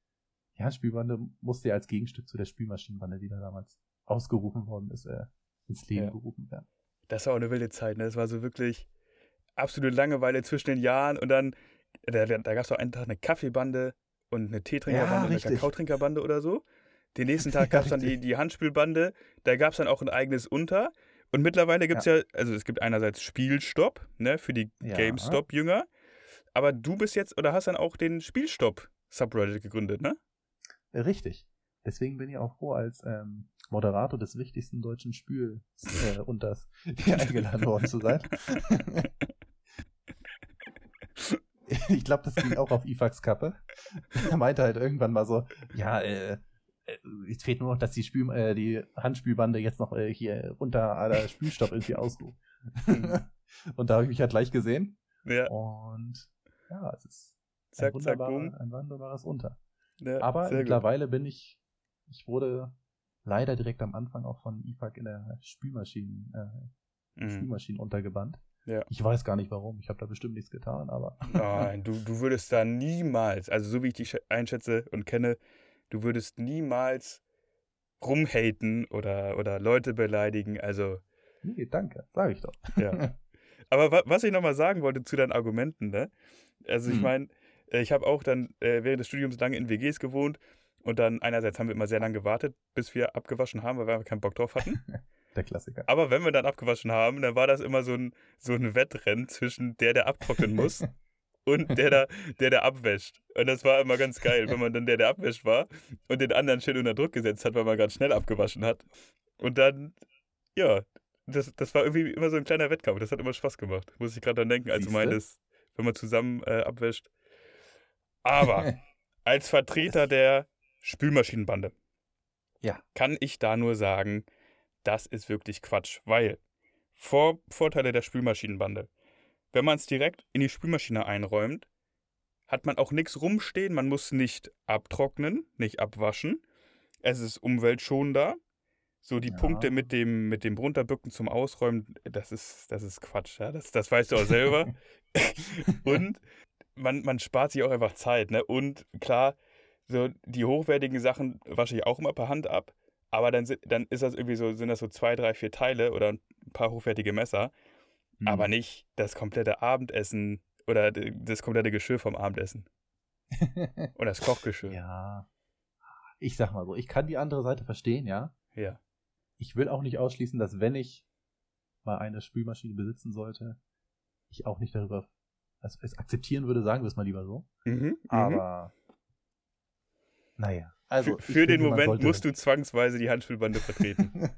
die Handspülwanne musste ja als Gegenstück zu der Spülmaschinenwanne, die da damals ausgerufen worden ist, äh, ins Leben ja. gerufen werden. Das war auch eine wilde Zeit, ne? Das war so wirklich absolute Langeweile zwischen den Jahren und dann da, da, gab es doch einen Tag eine Kaffeebande und eine Teetrinkerbande ja, und eine Kakaotrinkerbande oder so. Den nächsten Tag gab es dann die, die Handspielbande, da gab es dann auch ein eigenes Unter. Und mittlerweile gibt es ja. ja. also es gibt einerseits Spielstopp, ne, für die ja. GameStop-Jünger. Aber du bist jetzt, oder hast dann auch den Spielstopp-Subreddit gegründet, ne? Richtig. Deswegen bin ich auch froh, als ähm, Moderator des wichtigsten deutschen Spül äh, unters hier eingeladen worden zu sein. ich glaube, das ging auch auf IFAX Kappe. Er meinte halt irgendwann mal so, ja, äh, äh, es fehlt nur noch, dass die, Spül, äh, die Handspülbande jetzt noch äh, hier unter aller Spülstopp irgendwie ausruht. und da habe ich mich halt gleich gesehen. Ja. Und ja, es ist zack, ein, zack, ein wunderbares Unter. Ja, Aber mittlerweile gut. bin ich, ich wurde leider direkt am Anfang auch von IFAC in der Spülmaschinen, äh, mhm. Spülmaschinen untergebannt. Ja. Ich weiß gar nicht warum. Ich habe da bestimmt nichts getan, aber. Nein, du, du würdest da niemals, also so wie ich dich einschätze und kenne, du würdest niemals rumhaten oder, oder Leute beleidigen. Also. Nee, danke, sage ich doch. Ja. Aber was ich nochmal sagen wollte zu deinen Argumenten, ne? Also ich hm. meine, äh, ich habe auch dann äh, während des Studiums lange in WGs gewohnt und dann einerseits haben wir immer sehr lange gewartet, bis wir abgewaschen haben, weil wir keinen Bock drauf hatten. Der Klassiker. Aber wenn wir dann abgewaschen haben, dann war das immer so ein, so ein Wettrennen zwischen der, der abtrocknen muss und der, der, der, der abwäscht. Und das war immer ganz geil, wenn man dann der, der abwäscht war und den anderen schön unter Druck gesetzt hat, weil man ganz schnell abgewaschen hat. Und dann, ja, das, das war irgendwie immer so ein kleiner Wettkampf. Das hat immer Spaß gemacht. Muss ich gerade dran denken, als du meintest, wenn man zusammen äh, abwäscht. Aber als Vertreter der Spülmaschinenbande ja. kann ich da nur sagen, das ist wirklich Quatsch, weil Vor Vorteile der Spülmaschinenbande. Wenn man es direkt in die Spülmaschine einräumt, hat man auch nichts rumstehen, man muss nicht abtrocknen, nicht abwaschen. Es ist umweltschonender. So die ja. Punkte mit dem, mit dem Runterbücken zum Ausräumen, das ist, das ist Quatsch, ja. Das, das weißt du auch selber. und man, man spart sich auch einfach Zeit, ne? Und klar, so die hochwertigen Sachen wasche ich auch immer per Hand ab. Aber dann, dann ist das irgendwie so, sind das so zwei, drei, vier Teile oder ein paar hochwertige Messer. Mhm. Aber nicht das komplette Abendessen oder das komplette Geschirr vom Abendessen. oder das Kochgeschirr. Ja. Ich sag mal so, ich kann die andere Seite verstehen, ja. Ja. Ich will auch nicht ausschließen, dass wenn ich mal eine Spülmaschine besitzen sollte, ich auch nicht darüber also es akzeptieren würde, sagen wir es mal lieber so. Mhm, mhm. Aber naja. Also, für, für den Moment musst du zwangsweise die Handspielbande vertreten.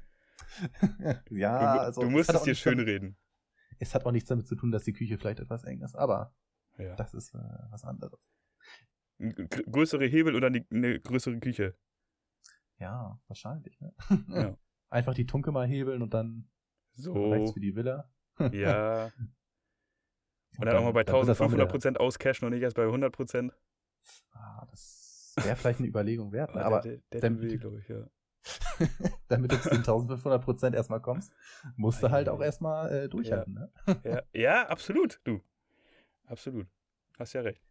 ja, du, also. Du musst es dir schön reden. Es hat auch nichts damit zu tun, dass die Küche vielleicht etwas eng ist, aber ja. das ist äh, was anderes. größere Hebel oder eine, eine größere Küche? Ja, wahrscheinlich. Ne? Ja. Einfach die Tunke mal hebeln und dann so rechts für die Villa. ja. Und, und dann, auch mal bei 1500% auscashen und nicht erst bei 100%. Ah, das wäre vielleicht eine Überlegung wert. Ne? Oh, aber der, der, der damit, will, glaube ich, ja. damit du zu den 1500 Prozent erstmal kommst, musst du halt auch erstmal äh, durchhalten. Ja. Ne? ja. ja, absolut, du. Absolut. Hast ja recht.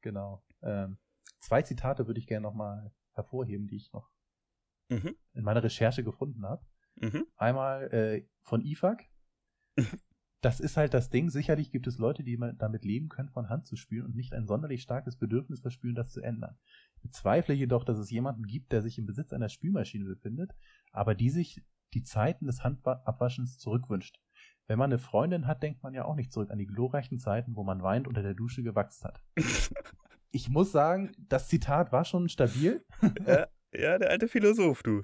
Genau. Ähm, zwei Zitate würde ich gerne nochmal hervorheben, die ich noch mhm. in meiner Recherche gefunden habe. Mhm. Einmal äh, von IFAC. das ist halt das Ding. Sicherlich gibt es Leute, die damit leben können, von Hand zu spielen und nicht ein sonderlich starkes Bedürfnis verspüren, das zu ändern. Ich bezweifle jedoch, dass es jemanden gibt, der sich im Besitz einer Spülmaschine befindet, aber die sich die Zeiten des Handabwaschens zurückwünscht. Wenn man eine Freundin hat, denkt man ja auch nicht zurück an die glorreichen Zeiten, wo man weint unter der Dusche gewachst hat. ich muss sagen, das Zitat war schon stabil. ja, ja, der alte Philosoph, du.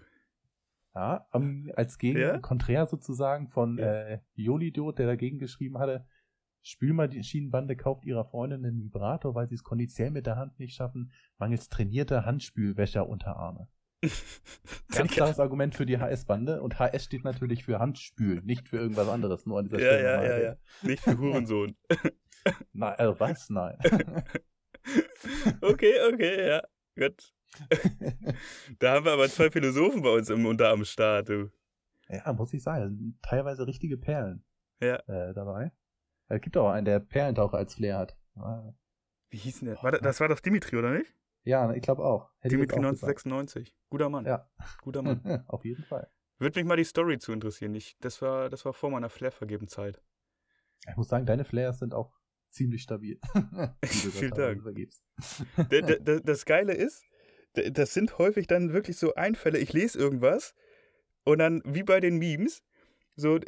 Ja, um, als Gegen ja? Konträr sozusagen von ja. äh, Jolidiot, der dagegen geschrieben hatte, Spülmaschinenbande kauft ihrer Freundin einen Vibrator, weil sie es konditionell mit der Hand nicht schaffen, mangels trainierter Handspülwäscherunterarme. Ganz klares Argument für die HS-Bande und HS steht natürlich für Handspül, nicht für irgendwas anderes, nur an dieser Stelle. Ja, ja, ja, nicht für Hurensohn. Nein, also was? Nein. okay, okay, ja, gut. da haben wir aber zwei Philosophen bei uns im, unter am Start, du. Ja, muss ich sagen. Teilweise richtige Perlen ja. äh, dabei. Es gibt auch einen, der Perlentaucher als Flair hat. Ah. Wie hieß denn der? War das, das war doch Dimitri, oder nicht? Ja, ich glaube auch. Hätte Dimitri 1996. Gesagt. Guter Mann. Ja. Guter Mann. Auf jeden Fall. Würde mich mal die Story zu interessieren. Ich, das, war, das war vor meiner Flair-vergeben Zeit. Ich muss sagen, deine Flares sind auch ziemlich stabil. Vielen Dank. Das, das, das Geile ist, das sind häufig dann wirklich so Einfälle. Ich lese irgendwas und dann, wie bei den Memes, so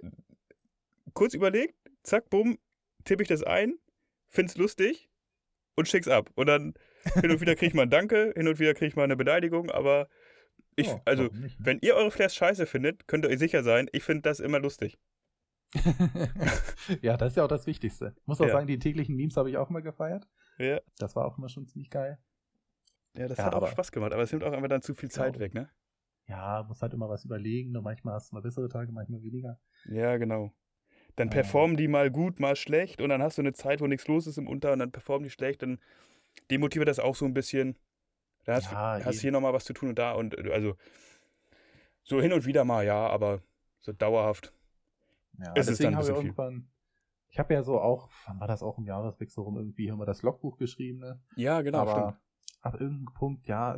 kurz überlegt, zack, bumm, tippe ich das ein, find's lustig und schick's ab. Und dann hin und wieder kriege ich mal ein Danke, hin und wieder kriege ich mal eine Beleidigung, aber ich, oh, also, ne? wenn ihr eure Flares scheiße findet, könnt ihr euch sicher sein, ich finde das immer lustig. ja, das ist ja auch das Wichtigste. Ich muss auch ja. sagen, die täglichen Memes habe ich auch mal gefeiert. Ja. Das war auch immer schon ziemlich geil. Ja, das ja, hat auch Spaß gemacht, aber es nimmt auch einfach dann zu viel Zeit ja, weg, ne? Ja, muss halt immer was überlegen. Nur manchmal hast du mal bessere Tage, manchmal weniger. Ja, genau. Dann performen die mal gut, mal schlecht und dann hast du eine Zeit, wo nichts los ist im Unter und dann performen die schlecht. Dann demotiviert das auch so ein bisschen. Da hast, ja, hast hier nochmal was zu tun und da und also so hin und wieder mal, ja, aber so dauerhaft ja, ist es dann ein bisschen viel. Ich habe ja so auch, wann war das auch im Jahreswechsel rum, irgendwie haben wir das Logbuch geschrieben, ne? Ja, genau, aber stimmt. ab irgendeinem Punkt, ja,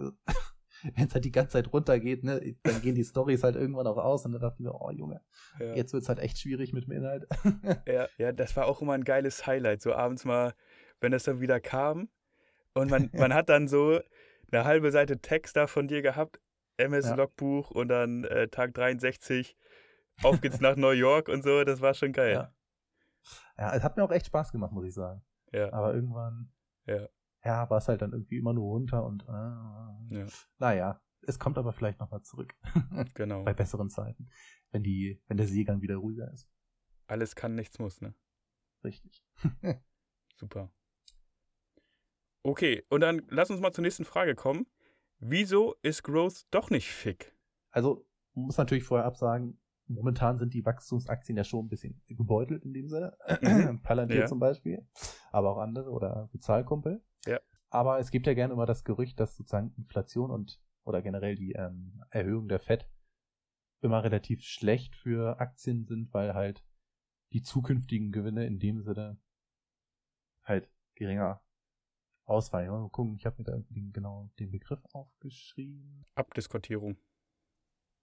wenn es halt die ganze Zeit runtergeht, ne, dann gehen die Stories halt irgendwann auch aus und dann dachte ich mir, oh Junge, ja. jetzt wird es halt echt schwierig mit dem Inhalt. ja, ja, das war auch immer ein geiles Highlight, so abends mal, wenn das dann wieder kam und man, man hat dann so eine halbe Seite Text da von dir gehabt, MS-Logbuch ja. und dann äh, Tag 63, auf geht's nach New York und so, das war schon geil. Ja. ja, es hat mir auch echt Spaß gemacht, muss ich sagen. Ja. Aber irgendwann, ja, ja war es halt dann irgendwie immer nur runter und, äh, ja. naja, es kommt aber vielleicht nochmal zurück. genau. Bei besseren Zeiten, wenn die, wenn der Seegang wieder ruhiger ist. Alles kann, nichts muss, ne? Richtig. Super. Okay, und dann lass uns mal zur nächsten Frage kommen. Wieso ist Growth doch nicht fick? Also, man muss natürlich vorher absagen, momentan sind die Wachstumsaktien ja schon ein bisschen gebeutelt in dem Sinne. Mhm. Palantir ja. zum Beispiel, aber auch andere oder Bezahlkumpel. Ja. Aber es gibt ja gerne immer das Gerücht, dass sozusagen Inflation und oder generell die ähm, Erhöhung der FED immer relativ schlecht für Aktien sind, weil halt die zukünftigen Gewinne in dem Sinne halt geringer ausfallen. Mal gucken, ich habe mir da irgendwie genau den Begriff aufgeschrieben. Abdiskontierung.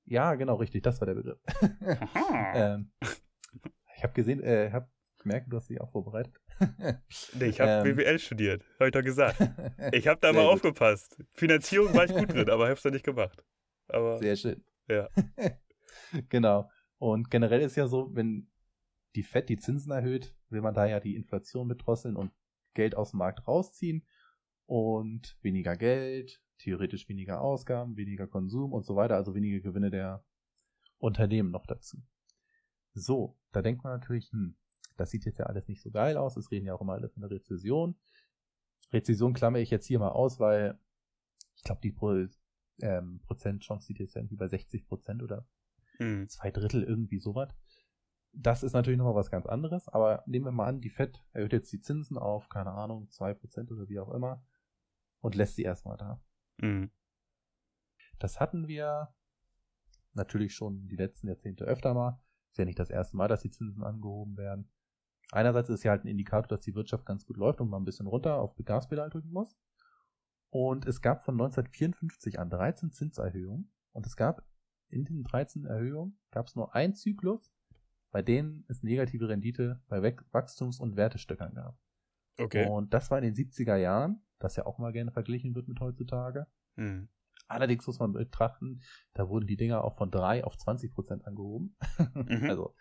Ja, genau, richtig, das war der Begriff. ähm, ich habe gesehen, äh, habe gemerkt, du hast dich auch vorbereitet. nee, ich habe ähm, BWL studiert, habe ich doch gesagt. Ich habe da mal gut. aufgepasst. Finanzierung war ich gut drin, aber habe es dann nicht gemacht. Aber, Sehr schön. Ja. genau. Und generell ist ja so, wenn die FED die Zinsen erhöht, will man da ja die Inflation mitdrosseln und Geld aus dem Markt rausziehen und weniger Geld, theoretisch weniger Ausgaben, weniger Konsum und so weiter, also weniger Gewinne der Unternehmen noch dazu. So, da denkt man natürlich, hm, das sieht jetzt ja alles nicht so geil aus, es reden ja auch immer alle von der Rezession. Rezession klammere ich jetzt hier mal aus, weil ich glaube, die Pro, ähm, Prozentchance sieht jetzt irgendwie bei 60 Prozent oder mhm. zwei Drittel irgendwie sowas. Das ist natürlich nochmal was ganz anderes, aber nehmen wir mal an, die FED erhöht jetzt die Zinsen auf, keine Ahnung, zwei Prozent oder wie auch immer und lässt sie erstmal da. Mhm. Das hatten wir natürlich schon die letzten Jahrzehnte öfter mal. Ist ja nicht das erste Mal, dass die Zinsen angehoben werden. Einerseits ist ja halt ein Indikator, dass die Wirtschaft ganz gut läuft und man ein bisschen runter auf Gaspedal drücken muss. Und es gab von 1954 an 13 Zinserhöhungen. Und es gab in den 13 Erhöhungen gab es nur einen Zyklus, bei denen es negative Rendite bei Wachstums- und Wertestöckern gab. Okay. Und das war in den 70er Jahren das ja auch mal gerne verglichen wird mit heutzutage. Mhm. Allerdings muss man betrachten, da wurden die Dinger auch von 3 auf 20 Prozent angehoben. Mhm. Also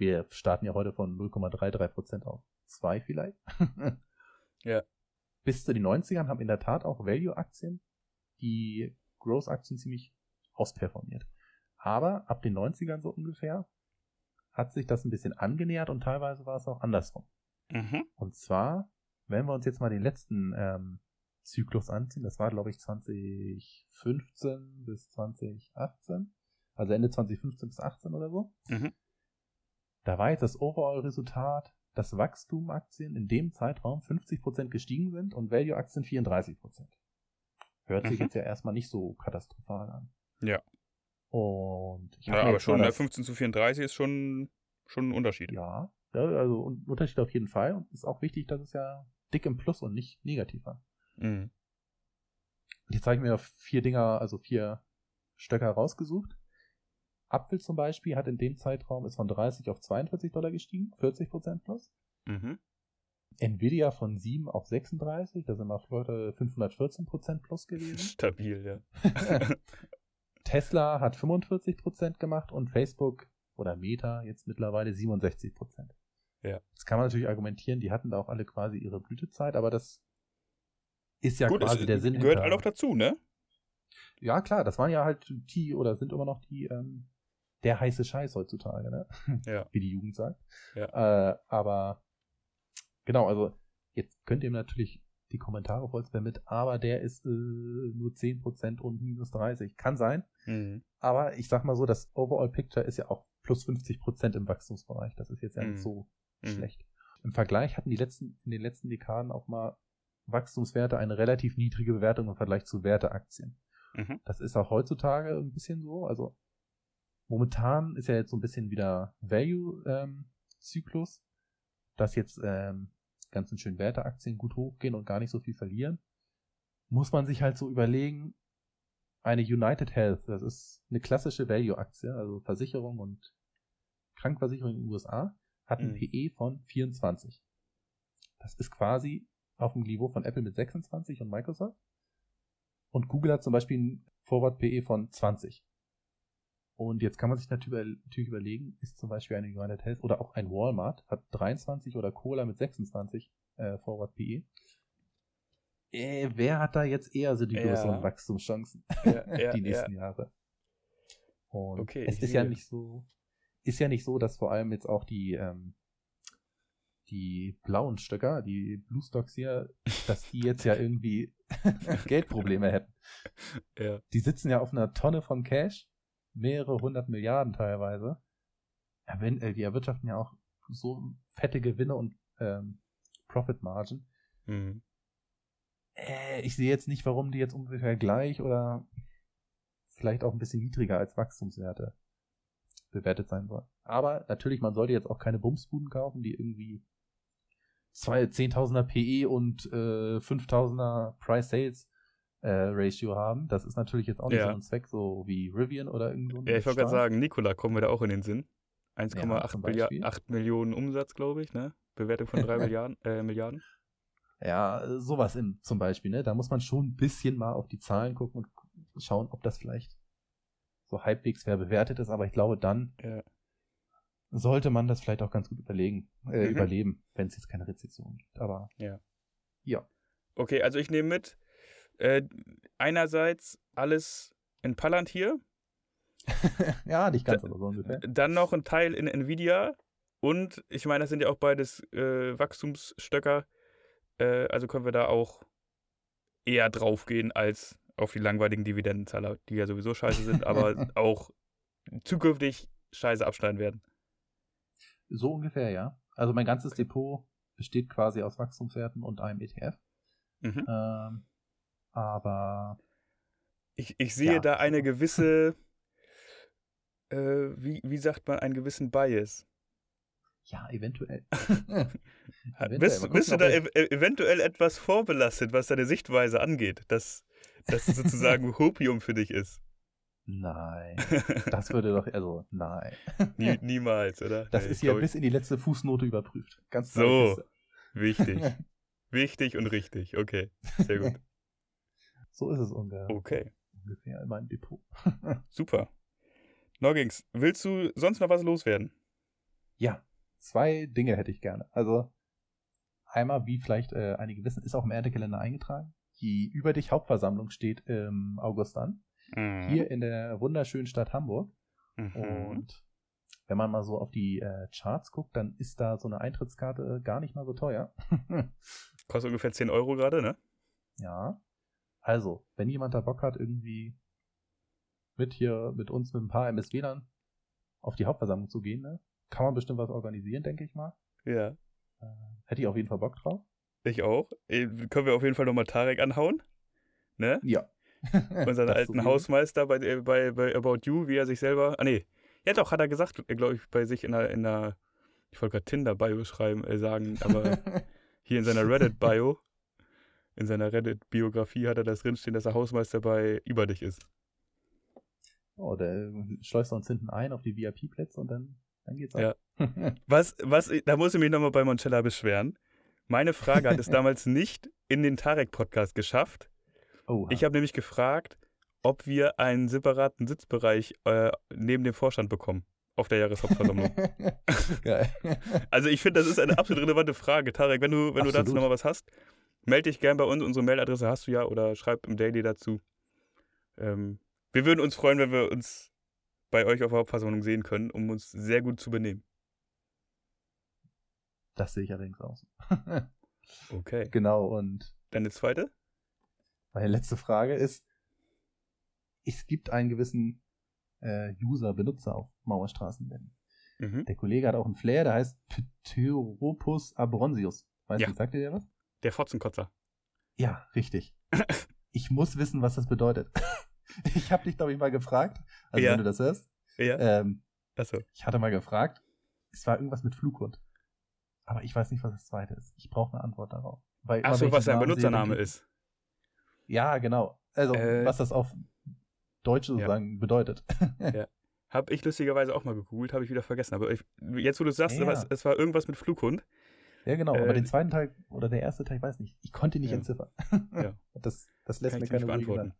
wir starten ja heute von 0,33 Prozent auf 2 vielleicht. ja. Bis zu den 90ern haben in der Tat auch Value-Aktien die Growth-Aktien ziemlich ausperformiert. Aber ab den 90ern so ungefähr hat sich das ein bisschen angenähert und teilweise war es auch andersrum. Mhm. Und zwar wenn wir uns jetzt mal den letzten ähm, Zyklus anziehen, das war glaube ich 2015 bis 2018, also Ende 2015 bis 2018 oder so. Mhm. Da war jetzt das Overall-Resultat, dass Wachstumaktien in dem Zeitraum 50% gestiegen sind und Value-Aktien 34%. Hört sich mhm. jetzt ja erstmal nicht so katastrophal an. Ja. Und ich ja, aber schon das, 15 zu 34 ist schon, schon ein Unterschied. Ja, also ein Unterschied auf jeden Fall. Und ist auch wichtig, dass es ja dick im Plus und nicht negativer. Mhm. Jetzt habe ich mir vier Dinger, also vier Stöcker rausgesucht. Apfel zum Beispiel hat in dem Zeitraum ist von 30 auf 42 Dollar gestiegen, 40 Prozent plus. Mhm. Nvidia von 7 auf 36, da sind wir heute 514% plus gewesen. Stabil, ja. Tesla hat 45% gemacht und Facebook oder Meta jetzt mittlerweile 67%. Ja. Jetzt kann man natürlich argumentieren, die hatten da auch alle quasi ihre Blütezeit, aber das ist ja Gut, quasi der Sinn. gehört halt auch dazu, ne? Ja, klar, das waren ja halt die oder sind immer noch die, ähm, der heiße Scheiß heutzutage, ne? Ja. Wie die Jugend sagt. Ja. Äh, aber genau, also jetzt könnt ihr natürlich die Kommentare vollspammen mit, aber der ist äh, nur 10% und minus 30. Kann sein. Mhm. Aber ich sag mal so, das Overall Picture ist ja auch plus 50% im Wachstumsbereich. Das ist jetzt ja Mhm. nicht so Mhm. schlecht. Im Vergleich hatten die letzten, in den letzten Dekaden auch mal Wachstumswerte eine relativ niedrige Bewertung im Vergleich zu Werteaktien. Mhm. Das ist auch heutzutage ein bisschen so. Also momentan ist ja jetzt so ein bisschen wieder Value-Zyklus, dass jetzt ähm, ganz schön Werteaktien gut hochgehen und gar nicht so viel verlieren. Muss man sich halt so überlegen, eine United Health, das ist eine klassische Value-Aktie, also Versicherung und Krankenversicherung in den USA, hat ein Mhm. PE von 24. Das ist quasi auf dem Niveau von Apple mit 26 und Microsoft. Und Google hat zum Beispiel ein Forward PE von 20. Und jetzt kann man sich natürlich überlegen, ist zum Beispiel eine United Health oder auch ein Walmart hat 23 oder Cola mit 26 äh, Forward PE. Äh, wer hat da jetzt eher so die Ja. größeren Wachstumschancen Ja, ja, die nächsten Jahre? Und Okay, es ist ja nicht so, ist ja nicht so, dass vor allem jetzt auch die ähm, die blauen Stöcker, die Blue Stocks hier, dass die jetzt ja irgendwie Geldprobleme hätten. Ja. Die sitzen ja auf einer Tonne von Cash, mehrere hundert Milliarden teilweise. Wenn, äh, die erwirtschaften ja auch so fette Gewinne und ähm, Profit Margin. Mhm. Äh, ich sehe jetzt nicht, warum die jetzt ungefähr gleich oder vielleicht auch ein bisschen niedriger als Wachstumswerte bewertet sein sollen. Aber natürlich, man sollte jetzt auch keine Bumsbuden kaufen, die irgendwie zwei 10.000er PE und äh, 5.000er Price-Sales äh, Ratio haben. Das ist natürlich jetzt auch nicht Ja. so ein Zweck, so wie Rivian oder irgend so ein Ja, ich wollte gerade sagen, Nikola kommen wir da auch in den Sinn. 1,8 zum Millia- Beispiel. 8 Millionen Umsatz, glaube ich, ne? Bewertung von 3 Milliarden, äh, Milliarden. Ja, äh, sowas im, zum Beispiel, ne? Da muss man schon ein bisschen mal auf die Zahlen gucken und schauen, ob das vielleicht so halbwegs fair bewertet ist, aber ich glaube, dann Ja. sollte man das vielleicht auch ganz gut überlegen, äh, Mhm. überleben, wenn es jetzt keine Rezession gibt. Aber Ja. ja. Okay, also ich nehme mit, äh, einerseits alles in Palantir, ja, nicht ganz, aber so ungefähr. dann noch ein Teil in Nvidia und ich meine, das sind ja auch beides äh, Wachstumsstöcker, äh, also können wir da auch eher draufgehen als auf die langweiligen Dividendenzahler, die ja sowieso scheiße sind, aber auch zukünftig scheiße abschneiden werden. So ungefähr, ja. Also mein ganzes Depot besteht quasi aus Wachstumswerten und einem ETF. Mhm. Ähm, aber Ich, ich sehe Ja. da eine gewisse, äh, wie, wie sagt man, einen gewissen Bias. ja, eventuell. Eventuell. Bist, bist du da ev ev- eventuell etwas vorbelastet, was deine Sichtweise angeht, dass das sozusagen Hopium für dich ist? Nein. Das würde doch, also, nein. Nie, niemals, oder? Das Nee, ist glaub, bis in die letzte Fußnote überprüft. Ganz So. Wichtig. Wichtig und richtig. Okay, sehr gut. So ist es ungefähr, Okay, ungefähr in meinem Depot. super. Noggings, willst du sonst noch was loswerden? Ja, zwei Dinge hätte ich gerne. Also einmal, wie vielleicht äh, einige wissen, ist auch im Erntekalender eingetragen. Die Über dich Hauptversammlung steht im August an. Mhm. Hier in der wunderschönen Stadt Hamburg. Mhm. Und wenn man mal so auf die äh, Charts guckt, dann ist da so eine Eintrittskarte gar nicht mal so teuer. Kostet ungefähr 10 Euro gerade, ne? Ja. Also, wenn jemand da Bock hat, irgendwie mit hier, mit uns, mit ein paar MSWlern auf die Hauptversammlung zu gehen, ne? kann man bestimmt was organisieren, denke ich mal. Ja. Äh, hätte ich auf jeden Fall Bock drauf. Ich auch. Äh, Können wir auf jeden Fall nochmal Tarek anhauen? Ne? Ja. Unseren alten sowieso. Hausmeister bei, äh, bei, bei About You, wie er sich selber. Ah, nee. Ja, doch, hat er gesagt, glaube ich, bei sich in einer, in einer ich wollte gerade Tinder-Bio schreiben, äh, sagen, aber hier in seiner Reddit-Bio, in seiner Reddit-Biografie hat er das drinstehen, dass er Hausmeister bei Über dich ist. oh, der schleust uns hinten ein auf die VIP-Plätze und dann, dann geht's ab. Ja. Was, was, da muss ich mich nochmal bei Moncella beschweren. Meine Frage hat es damals nicht in den Tarek-Podcast geschafft. Oh, Ich habe nämlich gefragt, ob wir einen separaten Sitzbereich äh, neben dem Vorstand bekommen auf der Jahreshauptversammlung. Geil. also ich finde, das ist eine absolut relevante Frage. Tarek, wenn du, wenn du dazu nochmal was hast, melde dich gern bei uns. Unsere Mailadresse hast du ja oder schreib im Daily dazu. Ähm, wir würden uns freuen, wenn wir uns bei euch auf der Hauptversammlung sehen können, um uns sehr gut zu benehmen. Das sehe ich allerdings aus. Okay. genau, und Deine zweite? meine letzte Frage ist, es gibt einen gewissen äh, User, Benutzer auf Mauerstraßenrennen. Mhm. Der Kollege hat auch einen Flair, der heißt Pteropus abronsius. Weißt Ja. du, sagt dir der was? Der Fotzenkotzer. Ja, richtig. ich muss wissen, was das bedeutet. ich habe dich, glaube ich, mal gefragt, also Ja. wenn du das hörst. Ja. Ähm, Achso. ich hatte mal gefragt, es war irgendwas mit Flughund. Aber ich weiß nicht, was das zweite ist. Ich brauche eine Antwort darauf. Weil Achso, was dein sehe, Benutzername ich- ist. Ja, genau. Also, Äh, was das auf Deutsch sozusagen bedeutet. Habe ich lustigerweise auch mal gegoogelt, habe ich wieder vergessen. Aber ich, jetzt, wo du sagst, Ja. es war irgendwas mit Flughund. Ja, genau. Äh, aber den zweiten Teil oder der erste Teil, ich weiß nicht. Ich konnte ihn nicht Ja. entziffern. Ja. Das, das lässt Kann mir keine beantworten.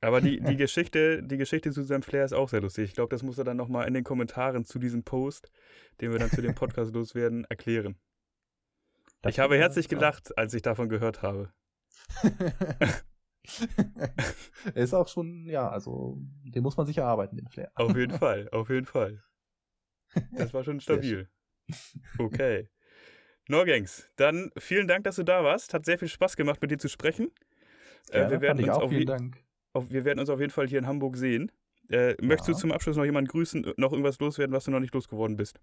Aber die, die, Geschichte, die Geschichte zu seinem Flair ist auch sehr lustig. Ich glaube, das muss er dann nochmal in den Kommentaren zu diesem Post, den wir dann zu dem Podcast loswerden, erklären. Das ich habe herzlich gelacht, als ich davon gehört habe. er ist auch schon, ja, also, den muss man sich erarbeiten, den Flair. Auf jeden Fall, auf jeden Fall. Das war schon stabil. Okay. Norgangs, dann vielen Dank, dass du da warst. Hat sehr viel Spaß gemacht, mit dir zu sprechen. Äh, Ja, wir, werden uns auch. auf, Vielen Dank. auf, wir werden uns auf jeden Fall hier in Hamburg sehen. Äh, Möchtest du Ja. zum Abschluss noch jemanden grüßen, noch irgendwas loswerden, was du noch nicht losgeworden bist?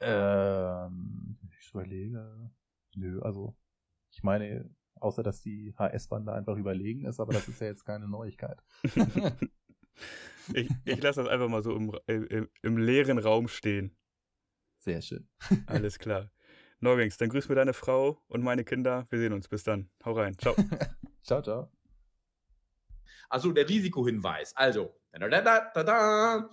Ähm, ich überlege. Nö, also, ich meine, außer dass die HS-Bahn da einfach überlegen ist, aber das ist ja jetzt keine Neuigkeit. ich ich lasse das einfach mal so im, äh, im, im leeren Raum stehen. Sehr schön. Alles klar. Norgangs, dann grüß mir deine Frau und meine Kinder. Wir sehen uns. Bis dann. Hau rein. Ciao. Ciao, ciao. Also der Risikohinweis. Also, da, da, da, da, da.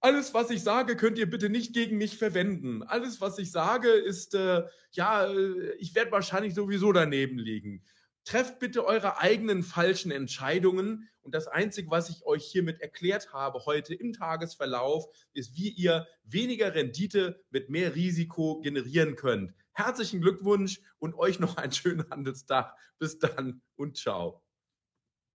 alles, was ich sage, könnt ihr bitte nicht gegen mich verwenden. Alles, was ich sage, ist, äh, ja, äh, ich werde wahrscheinlich sowieso daneben liegen. Trefft bitte eure eigenen falschen Entscheidungen. Und das Einzige, was ich euch hiermit erklärt habe heute im Tagesverlauf, ist, wie ihr weniger Rendite mit mehr Risiko generieren könnt. Herzlichen Glückwunsch und euch noch einen schönen Handelstag. Bis dann und ciao.